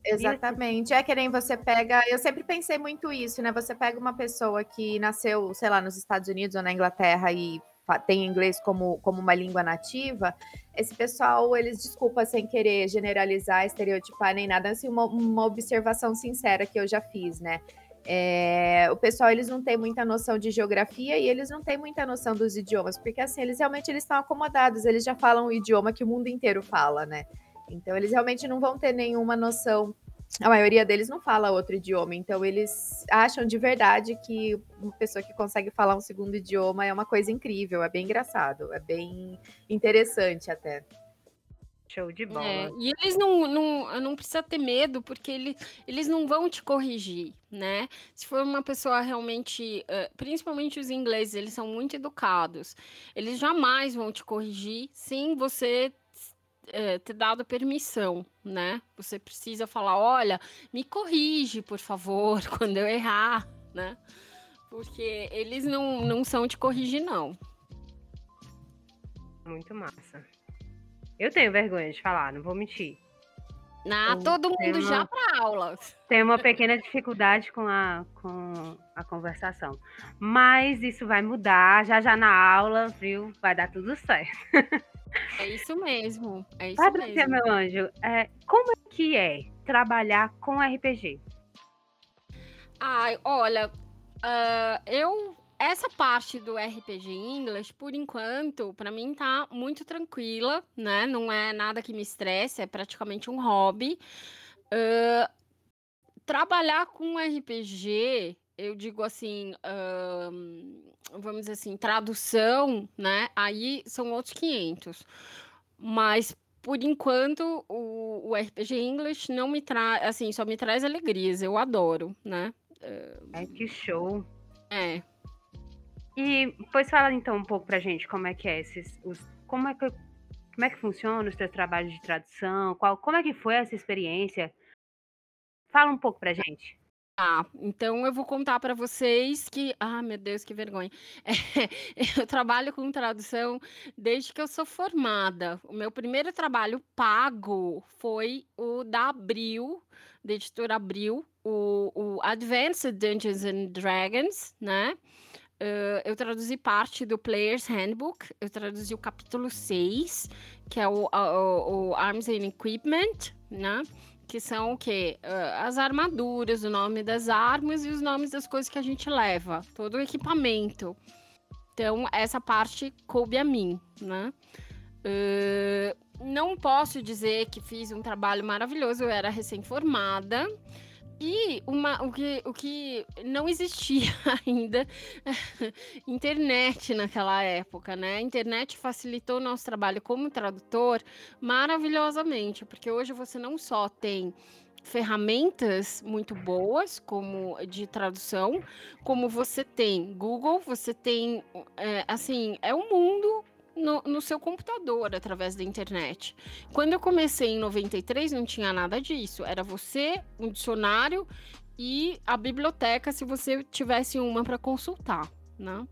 [SPEAKER 3] Exatamente. É que nem você pega. Eu sempre pensei muito isso, né? Você pega uma pessoa que nasceu, sei lá, nos Estados Unidos ou na Inglaterra e tem inglês como, como uma língua nativa. Esse pessoal, eles, desculpa, sem querer generalizar, estereotipar nem nada, assim, uma, uma observação sincera que eu já fiz, né? É, o pessoal, eles não têm muita noção de geografia e eles não têm muita noção dos idiomas, porque assim, eles realmente eles estão acomodados, eles já falam o idioma que o mundo inteiro fala, né? Então, eles realmente não vão ter nenhuma noção. A maioria deles não fala outro idioma, então eles acham de verdade que uma pessoa que consegue falar um segundo idioma é uma coisa incrível, é bem engraçado, é bem interessante até.
[SPEAKER 1] Show de bola.
[SPEAKER 5] É, e eles não, não, não precisa ter medo, porque ele, eles não vão te corrigir, né? Se for uma pessoa realmente, principalmente os ingleses, eles são muito educados. Eles jamais vão te corrigir sem você eh, ter dado permissão, né? Você precisa falar: olha, me corrige, por favor, [laughs] quando eu errar, né? Porque eles não, não são de corrigir, não.
[SPEAKER 1] Muito massa. Eu tenho vergonha de falar, não vou mentir.
[SPEAKER 5] Ah,
[SPEAKER 1] Eu
[SPEAKER 5] todo mundo já
[SPEAKER 1] uma-
[SPEAKER 5] para aula.
[SPEAKER 1] Tenho uma pequena dificuldade com a, com a conversação. Mas isso vai mudar já já na aula, viu? Vai dar tudo certo. [laughs]
[SPEAKER 5] É isso mesmo. É isso
[SPEAKER 1] Patrícia,
[SPEAKER 5] mesmo.
[SPEAKER 1] meu anjo, é, como é que é trabalhar com RPG?
[SPEAKER 5] Ai, olha, ah, eu essa parte do RPG English, por enquanto, para mim tá muito tranquila, né? Não é nada que me estresse, é praticamente um hobby. Ah, trabalhar com RPG, eu digo assim, vamos dizer assim, tradução, né? Aí são outros 500. Mas por enquanto, o, o RPG English não me traz, assim, só me traz alegrias. Eu adoro, né?
[SPEAKER 1] Ai, que show.
[SPEAKER 5] É.
[SPEAKER 1] E pois fala então um pouco pra gente como é que é esses, os, como é que como é que funciona os teus trabalhos de tradução? Qual, como é que foi essa experiência? Fala um pouco pra gente.
[SPEAKER 5] Tá, então eu vou contar para vocês que, ah, meu Deus, que vergonha. É, [laughs] eu trabalho com tradução desde que eu sou formada. O meu primeiro trabalho pago foi o da Abril, da editora Abril, o, o Advanced Dungeons and Dragons, né? Eh, eu traduzi parte do Player's Handbook, eu traduzi o capítulo 6, que é o, o, o Arms and Equipment, né? Que são o quê? Ah, as armaduras, o nome das armas e os nomes das coisas que a gente leva, todo o equipamento. Então, essa parte coube a mim, né? Eh, não posso dizer que fiz um trabalho maravilhoso, eu era recém-formada. E uma, o, que, o que não existia [laughs] ainda [laughs] internet naquela época, né? A internet facilitou o nosso trabalho como tradutor maravilhosamente, porque hoje você não só tem ferramentas muito boas como de tradução, como você tem Google, você tem, é, assim, é um mundo no, no seu computador através da internet. Quando eu comecei em 93, não tinha nada disso. Era você, um dicionário e a biblioteca, se você tivesse uma para consultar, né?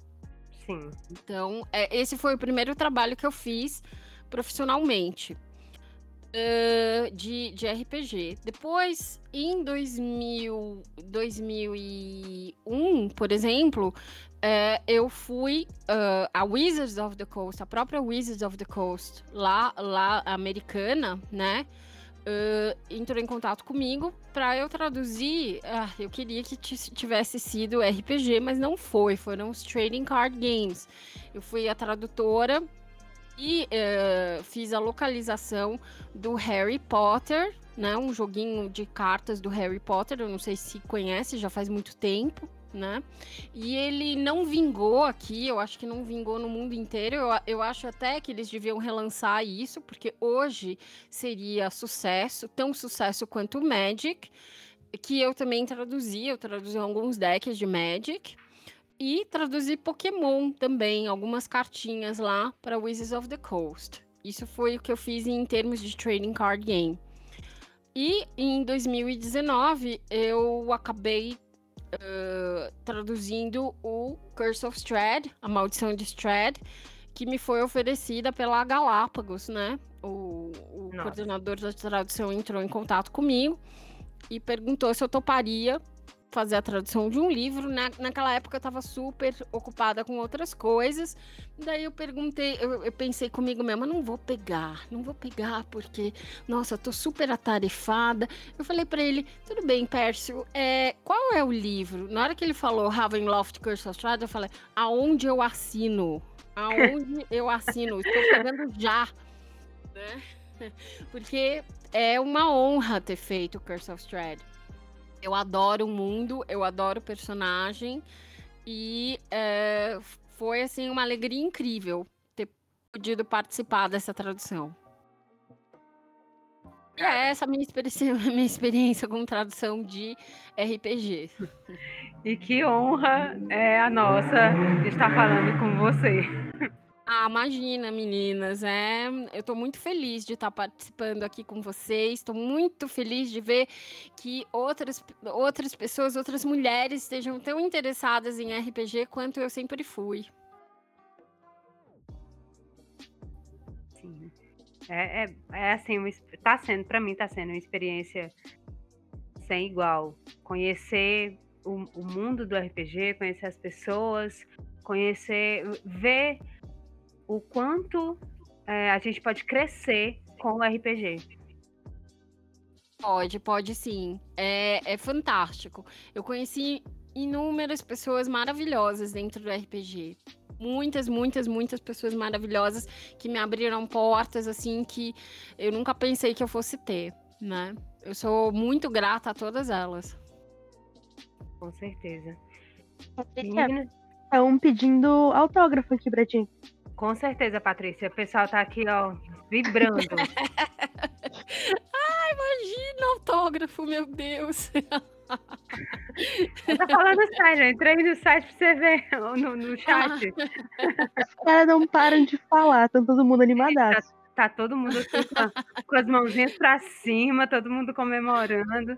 [SPEAKER 1] Sim.
[SPEAKER 5] Então, é, esse foi o primeiro trabalho que eu fiz profissionalmente ãh, de, de RPG. Depois, em 2000, 2001, por exemplo, eu fui ãh, a Wizards of the Coast, a própria Wizards of the Coast, lá, lá americana, né? entrou em contato comigo para eu traduzir. ah, eu queria que ti- tivesse sido RPG, mas não foi. Foram os Trading Card Games. Eu fui a tradutora e eh, fiz a localização do Harry Potter, né? Um joguinho de cartas do Harry Potter. Eu não sei se conhece, já faz muito tempo. Né? E ele não vingou aqui, eu acho que não vingou no mundo inteiro. Eu, eu acho até que eles deviam relançar isso, porque hoje seria sucesso, tão sucesso quanto o Magic, que eu também traduzi. Eu traduzi alguns decks de Magic. E traduzi Pokémon também, algumas cartinhas lá para Wizards of the Coast. Isso foi o que eu fiz em termos de trading card game. E em 2019 eu acabei ãh, traduzindo o Curse of Strahd, a Maldição de Strahd, que me foi oferecida pela Galápagos, né? O, o coordenador da tradução entrou em contato comigo e perguntou se eu toparia fazer a tradução de um livro. Na, naquela época eu estava super ocupada com outras coisas. Daí eu perguntei, eu, eu pensei comigo mesma, não vou pegar, não vou pegar porque, nossa, eu tô super atarefada. Eu falei para ele, tudo bem, Pércio, é, qual é o livro? Na hora que ele falou Ravenloft Curse of Strahd, eu falei, aonde eu assino? Aonde [laughs] eu assino? Estou pegando já, né? [laughs] Porque é uma honra ter feito Curse of Strahd. Eu adoro o mundo, eu adoro o personagem e é, foi assim uma alegria incrível ter podido participar dessa tradução. E é essa a minha experiência, [laughs] minha experiência com tradução de RPG. [laughs]
[SPEAKER 1] E que honra é a nossa estar falando com você.
[SPEAKER 5] Ah, imagina, meninas, é, eu estou muito feliz de estar participando aqui com vocês. Estou muito feliz de ver que outras, outras pessoas, outras mulheres estejam tão interessadas em RPG quanto eu sempre fui.
[SPEAKER 1] Sim. É, é, é assim, tá sendo, para mim, tá sendo uma experiência sem igual. Conhecer o, o mundo do RPG, conhecer as pessoas, conhecer, ver o quanto é, a gente pode crescer com o RPG.
[SPEAKER 5] Pode, pode sim. É, é fantástico. Eu conheci inúmeras pessoas maravilhosas dentro do RPG. Muitas, muitas, muitas pessoas maravilhosas que me abriram portas assim que eu nunca pensei que eu fosse ter, né? Eu sou muito grata a todas elas.
[SPEAKER 1] Com certeza.
[SPEAKER 4] Estão pedindo autógrafo aqui pra ti.
[SPEAKER 1] Com certeza, Patrícia. O pessoal tá aqui, ó, vibrando.
[SPEAKER 5] Ai, [laughs] imagina autógrafo, meu Deus.
[SPEAKER 1] Eu tô falando sério, entrei no site pra você ver, no, no chat.
[SPEAKER 4] Os caras não param de falar, estão todo mundo animadaço.
[SPEAKER 1] Tá, tá todo mundo assim, com, com as mãozinhas pra cima, todo mundo comemorando.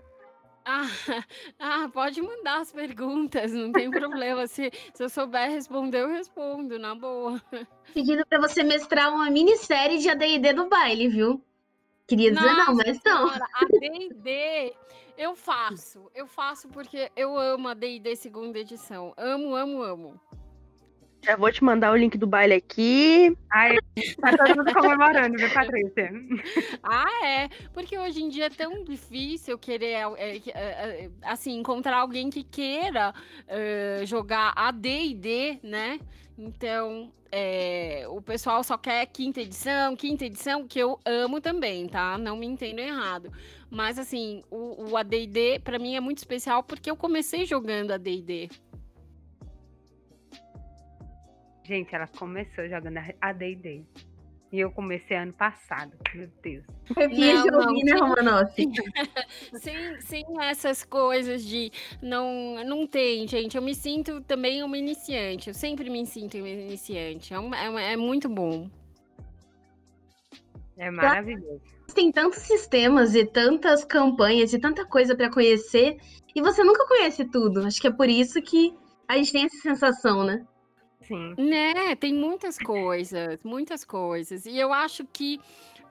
[SPEAKER 5] Ah, [laughs] ah, pode mandar as perguntas, não tem problema. Se, se eu souber responder, eu respondo, na boa.
[SPEAKER 2] Pedindo pra você mestrar uma minissérie de AD&D no baile, viu? Queria dizer
[SPEAKER 5] Nossa
[SPEAKER 2] não, mas não.
[SPEAKER 5] AD&D, eu faço. Eu faço porque eu amo a D&D segunda edição. Amo, amo, amo.
[SPEAKER 4] Já vou te mandar o link do baile aqui.
[SPEAKER 1] Ai, tá todo mundo comemorando, viu, Patrícia?
[SPEAKER 5] Ah, é. Porque hoje em dia é tão difícil querer, é, é, é, assim, encontrar alguém que queira eh, jogar AD&D, né? Então, é, o pessoal só quer quinta edição, quinta edição, que eu amo também, tá? Não me entendam errado. Mas, assim, o, o AD&D, pra mim, é muito especial porque eu comecei jogando AD&D.
[SPEAKER 1] Gente, ela começou jogando a D&D. E eu comecei ano passado. Meu Deus.
[SPEAKER 2] Ouvir, né, Romanoff? [laughs]
[SPEAKER 5] sem, sem essas coisas de não não tem, gente. Eu me sinto também uma iniciante. Eu sempre me sinto uma iniciante. É, um- é, uma- é muito bom.
[SPEAKER 1] É maravilhoso.
[SPEAKER 2] Tem tantos sistemas e tantas campanhas e tanta coisa pra conhecer e você nunca conhece tudo. Acho que é por isso que a gente tem essa sensação, né?
[SPEAKER 5] Né, tem muitas coisas, muitas coisas. E eu acho que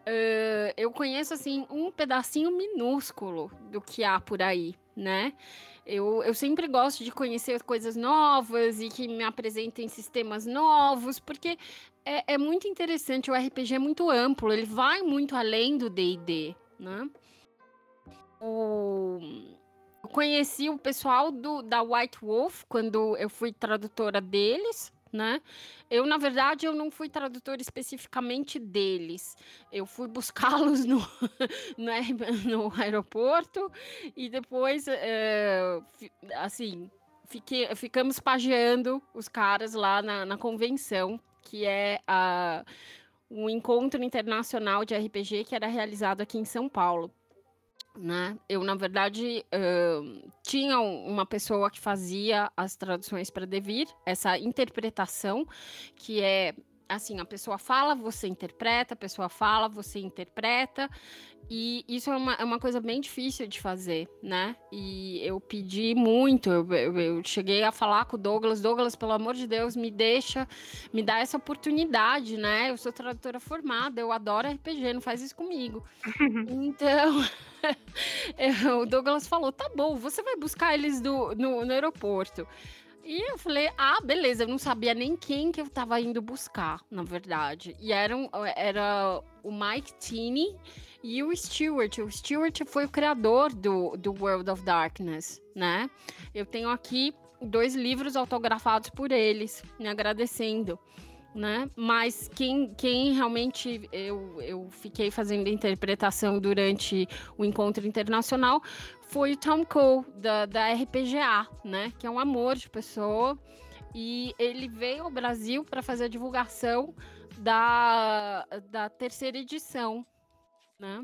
[SPEAKER 5] eh, eu conheço assim um pedacinho minúsculo do que há por aí, né? Eu, eu sempre gosto de conhecer coisas novas e que me apresentem sistemas novos, porque é, é muito interessante. O RPG é muito amplo, ele vai muito além do DD, né? O... Eu conheci o pessoal do, da White Wolf quando eu fui tradutora deles, né? Eu, na verdade, eu não fui tradutora especificamente deles. Eu fui buscá-los [laughs] no, no, aer- no aeroporto e depois, fi- assim, fiquei, ficamos pageando os caras lá na, na convenção, que é a, um encontro internacional de RPG que era realizado aqui em São Paulo. Né? Eu, na verdade, ahn, tinha um- uma pessoa que fazia as traduções para Devir, essa interpretação, que é assim, a pessoa fala, você interpreta, a pessoa fala, você interpreta, e isso é uma, é uma coisa bem difícil de fazer, né? E eu pedi muito, eu, eu- eu cheguei a falar com o Douglas, Douglas, pelo amor de Deus, me deixa, me dá essa oportunidade, né? Eu sou tradutora formada, eu adoro RPG, não faz isso comigo. [laughs] Então, [laughs] o Douglas falou: tá bom, você vai buscar eles do, no, no aeroporto. E eu falei, ah, beleza, eu não sabia nem quem que eu tava indo buscar, na verdade. E eram, era o Mike Tini e o Stewart. O Stewart foi o criador do, do World of Darkness, né? Eu tenho aqui dois livros autografados por eles, me agradecendo. Né? Mas quem, quem realmente eu, eu fiquei fazendo interpretação durante o encontro internacional foi o Tom Cole, da, da RPGA, né? Que é um amor de pessoa. E ele veio ao Brasil para fazer a divulgação da, da terceira edição, né?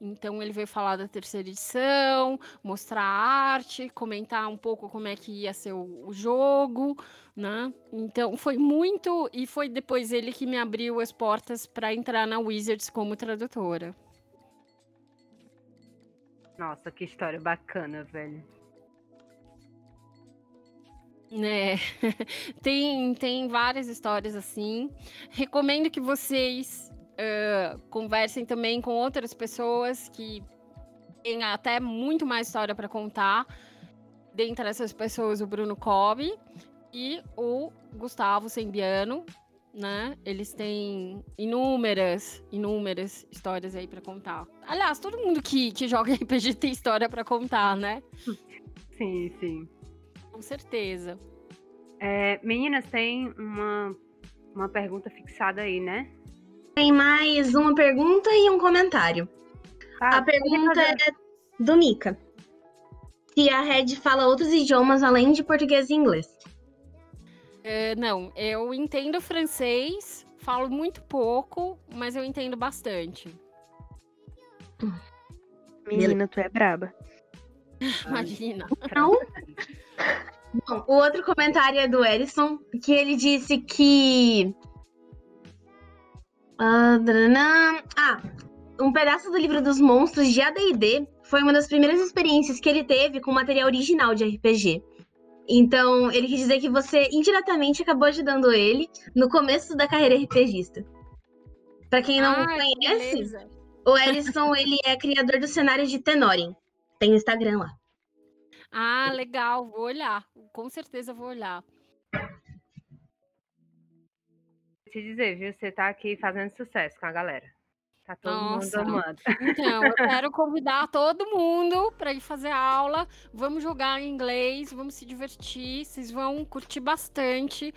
[SPEAKER 5] Então ele veio falar da terceira edição, mostrar a arte, comentar um pouco como é que ia ser o, o jogo, né? Então foi muito e foi depois ele que me abriu as portas para entrar na Wizards como tradutora.
[SPEAKER 1] Nossa, que história bacana, velho.
[SPEAKER 5] Né? [laughs] tem, tem várias histórias assim. Recomendo que vocês uh, conversem também com outras pessoas que têm até muito mais história para contar. Dentre essas pessoas, o Bruno Cobb e o Gustavo Sembiano, né? Eles têm inúmeras, inúmeras histórias aí para contar. Aliás, todo mundo que, que joga [laughs] RPG tem história para contar, né? [laughs]
[SPEAKER 1] Sim, sim.
[SPEAKER 5] Com certeza.
[SPEAKER 1] É, meninas, tem uma, uma pergunta fixada aí, né?
[SPEAKER 2] Tem mais uma pergunta e um comentário.
[SPEAKER 1] Tá,
[SPEAKER 2] a pergunta é do Mika. Se a Red fala outros idiomas além de português e inglês.
[SPEAKER 5] É, não, eu entendo francês, falo muito pouco, mas eu entendo bastante.
[SPEAKER 4] Menina, tu é braba. [laughs]
[SPEAKER 5] Imagina.
[SPEAKER 2] Não? Bom, o outro comentário é do Erison, que ele disse que. Ah. Ah, um pedaço do livro dos monstros de ADD foi uma das primeiras experiências que ele teve com material original de RPG. Então, ele quis dizer que você indiretamente acabou ajudando ele no começo da carreira RPGista. Pra quem não
[SPEAKER 5] Ah,
[SPEAKER 2] conhece,
[SPEAKER 5] beleza.
[SPEAKER 2] o Erison ele é criador do cenário de Tenorin. Tem o Instagram lá.
[SPEAKER 5] Ah, legal, vou olhar. Com certeza vou olhar.
[SPEAKER 1] te dizer, viu? Você tá aqui fazendo sucesso com a galera. Tá todo
[SPEAKER 5] Nossa.
[SPEAKER 1] mundo amando.
[SPEAKER 5] Então, eu [laughs] quero convidar todo mundo para ir fazer aula. Vamos jogar em inglês, vamos se divertir. Vocês vão curtir bastante.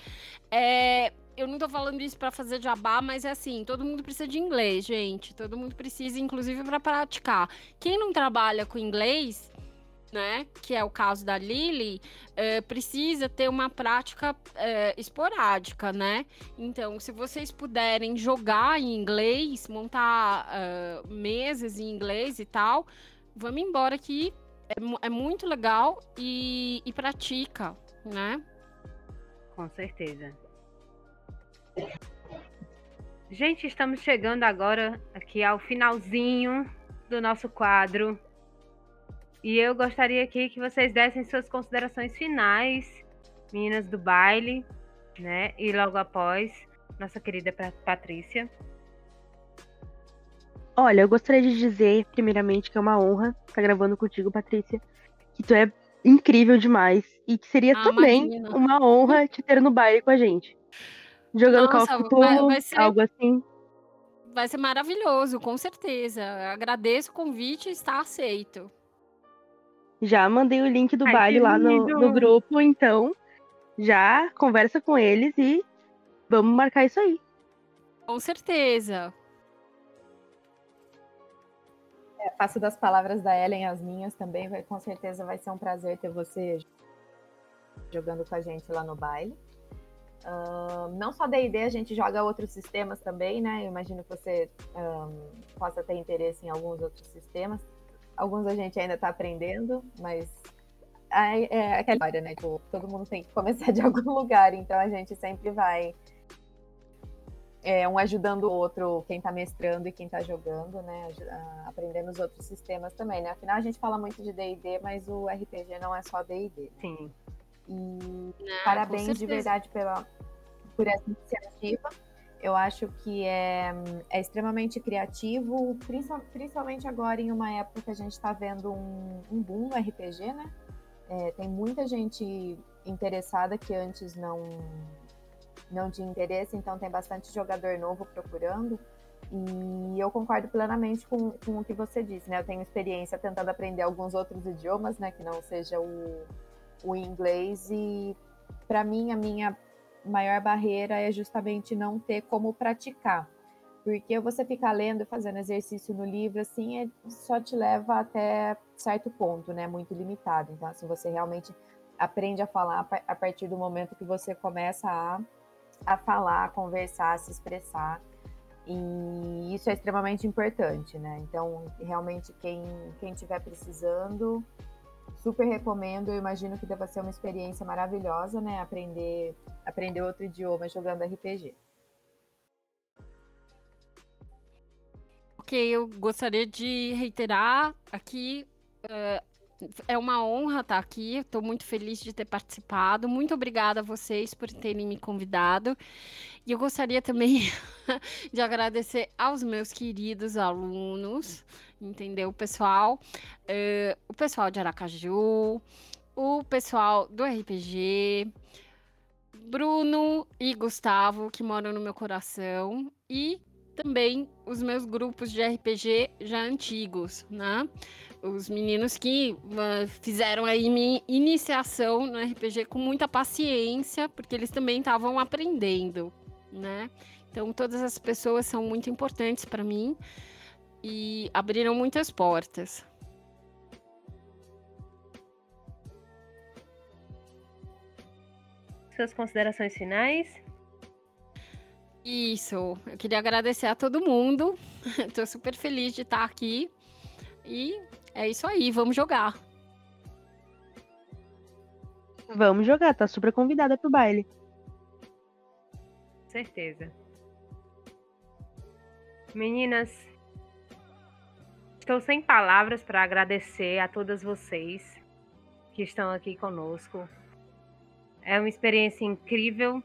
[SPEAKER 5] É, eu não tô falando isso para fazer jabá, mas é assim: todo mundo precisa de inglês, gente. Todo mundo precisa, inclusive, para praticar. Quem não trabalha com inglês, né? Que é o caso da Lily, eh, precisa ter uma prática eh, esporádica, né? Então, se vocês puderem jogar em inglês, montar ah, mesas em inglês e tal, vamos embora que é, é muito legal e, e pratica, né?
[SPEAKER 1] Com certeza. Gente, estamos chegando agora aqui ao finalzinho do nosso quadro. E eu gostaria aqui que vocês dessem suas considerações finais, meninas do baile, né? E logo após, nossa querida Patrícia.
[SPEAKER 4] Olha, eu gostaria de dizer, primeiramente, que é uma honra estar gravando contigo, Patrícia. Que tu é incrível demais. E que seria
[SPEAKER 5] Ah,
[SPEAKER 4] também
[SPEAKER 5] imagina.
[SPEAKER 4] uma honra te ter no baile com a gente. Jogando Call
[SPEAKER 5] Nossa,
[SPEAKER 4] of
[SPEAKER 5] vai-
[SPEAKER 4] Cthulhu,
[SPEAKER 5] vai ser-
[SPEAKER 4] algo assim.
[SPEAKER 5] Vai ser maravilhoso, com certeza. Agradeço o convite, está aceito.
[SPEAKER 4] Já mandei o link do
[SPEAKER 1] Ai,
[SPEAKER 4] baile lá no, no grupo, então já conversa com eles e vamos marcar isso aí.
[SPEAKER 5] Com certeza.
[SPEAKER 3] É, faço das palavras da Ellen as minhas também. Vai, com certeza vai ser um prazer ter você jogando com a gente lá no baile. Não só D&D, a gente joga outros sistemas também, né? Eu imagino que você ahn, possa ter interesse em alguns outros sistemas. Alguns a gente ainda está aprendendo, mas é aquela história, né? Tipo, todo mundo tem que começar [laughs] de algum lugar, então a gente sempre vai é, um ajudando o outro, quem está mestrando e quem está jogando, né? Aprendendo os outros sistemas também, né? Afinal, a gente fala muito de D&D, mas o RPG não é só D&D.
[SPEAKER 1] Sim.
[SPEAKER 3] E
[SPEAKER 5] né? Com
[SPEAKER 3] parabéns de verdade pela, por essa iniciativa. Eu acho que é, é extremamente criativo, principal- principalmente agora em uma época que a gente está vendo um, um boom no RPG, né? É, tem muita gente interessada que antes não, não tinha interesse, então tem bastante jogador novo procurando. E eu concordo plenamente com, com o que você disse, né? Eu tenho experiência tentando aprender alguns outros idiomas, né? Que não seja o, o inglês e para mim a minha maior barreira é justamente não ter como praticar. Porque você ficar lendo fazendo exercício no livro, assim, é- só te leva até certo ponto, né? Muito limitado. Então, assim, você realmente aprende a falar a par- a partir do momento que você começa a, a falar, a conversar, a se expressar. E isso é extremamente importante, né? Então, realmente, quem quem estiver precisando, super recomendo. Eu imagino que deva ser uma experiência maravilhosa, né? Aprender, aprender outro idioma jogando RPG.
[SPEAKER 5] Ok, eu gostaria de reiterar aqui. Uh, é uma honra estar aqui. Estou muito feliz de ter participado. Muito obrigada a vocês por terem me convidado. E eu gostaria também [laughs] de agradecer aos meus queridos alunos, entendeu, pessoal? Uh, o pessoal de Aracaju, o pessoal do RPG, Bruno e Gustavo, que moram no meu coração, e também os meus grupos de RPG já antigos, né? Os meninos que uh, fizeram aí minha iniciação no RPG com muita paciência, porque eles também estavam aprendendo, né? Então todas as pessoas são muito importantes para mim e abriram muitas portas.
[SPEAKER 1] Suas considerações finais?
[SPEAKER 5] Isso, eu queria agradecer a todo mundo. [laughs] Estou super feliz de estar aqui. E é isso aí, vamos jogar.
[SPEAKER 4] Vamos jogar, tá super convidada pro baile.
[SPEAKER 1] Certeza. Meninas, estou sem palavras para agradecer a todas vocês que estão aqui conosco. É uma experiência incrível.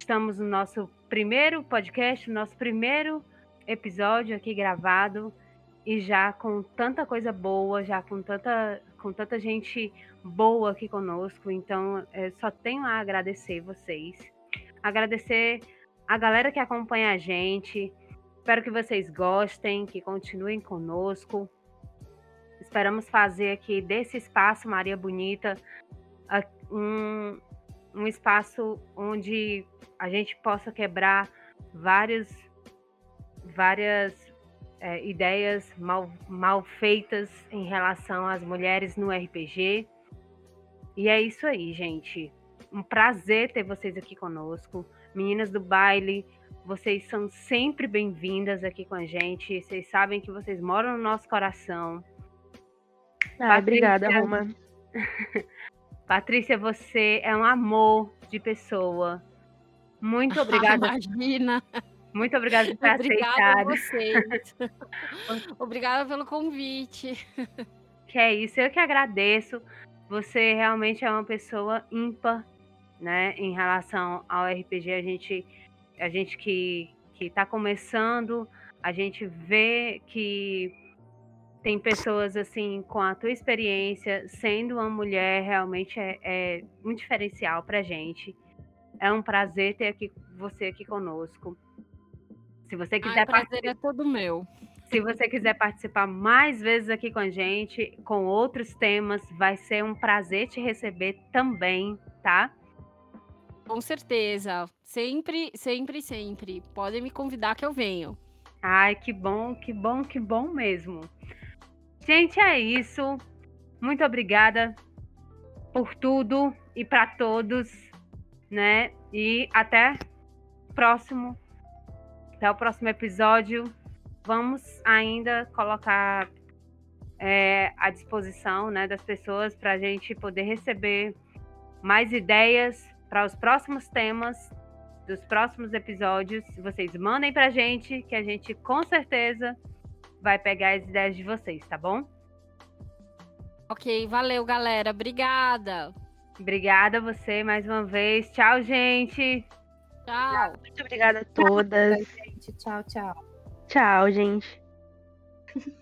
[SPEAKER 1] Estamos no nosso primeiro podcast, nosso primeiro episódio aqui gravado e já com tanta coisa boa, já com tanta, com tanta gente boa aqui conosco. Então, só tenho a agradecer vocês. Agradecer a galera que acompanha a gente. Espero que vocês gostem, que continuem conosco. Esperamos fazer aqui desse espaço Maria Bonita um, um espaço onde a gente possa quebrar várias, várias é, ideias mal, mal feitas em relação às mulheres no RPG. E é isso aí, gente. Um prazer ter vocês aqui conosco. Meninas do baile, vocês são sempre bem-vindas aqui com a gente. Vocês sabem que vocês moram no nosso coração.
[SPEAKER 4] Ah, Patrícia... obrigada, Roma. [laughs]
[SPEAKER 1] Patrícia, você é um amor de pessoa. Muito obrigada.
[SPEAKER 5] Imagina.
[SPEAKER 1] Muito obrigada por ter Obrigada
[SPEAKER 5] a vocês. [laughs] obrigada pelo convite.
[SPEAKER 1] Que é isso, eu que agradeço. Você realmente é uma pessoa ímpar, né? Em relação ao RPG, a gente, a gente que que está começando, a gente vê que tem pessoas assim com a tua experiência, sendo uma mulher, realmente é, é um diferencial para gente. É um prazer ter aqui, você aqui conosco. Se você quiser
[SPEAKER 5] Ai, prazer é todo meu.
[SPEAKER 1] Se você quiser participar mais vezes aqui com a gente, com outros temas, vai ser um prazer te receber também, tá?
[SPEAKER 5] Com certeza. Sempre, sempre, sempre. Podem me convidar que eu venho.
[SPEAKER 1] Ai, que bom, que bom, que bom mesmo. Gente, é isso. Muito obrigada por tudo e para todos, né? E até próximo, até o próximo episódio. Vamos ainda colocar é, à disposição, né, das pessoas para a gente poder receber mais ideias para os próximos temas dos próximos episódios. Vocês mandem para a gente, que a gente com certeza vai pegar as ideias de vocês, tá bom?
[SPEAKER 5] Ok, valeu, galera. Obrigada.
[SPEAKER 1] Obrigada a você mais uma vez. Tchau, gente.
[SPEAKER 5] Tchau.
[SPEAKER 4] Muito obrigada a todas.
[SPEAKER 3] Tchau, tchau.
[SPEAKER 4] Tchau, gente. [laughs]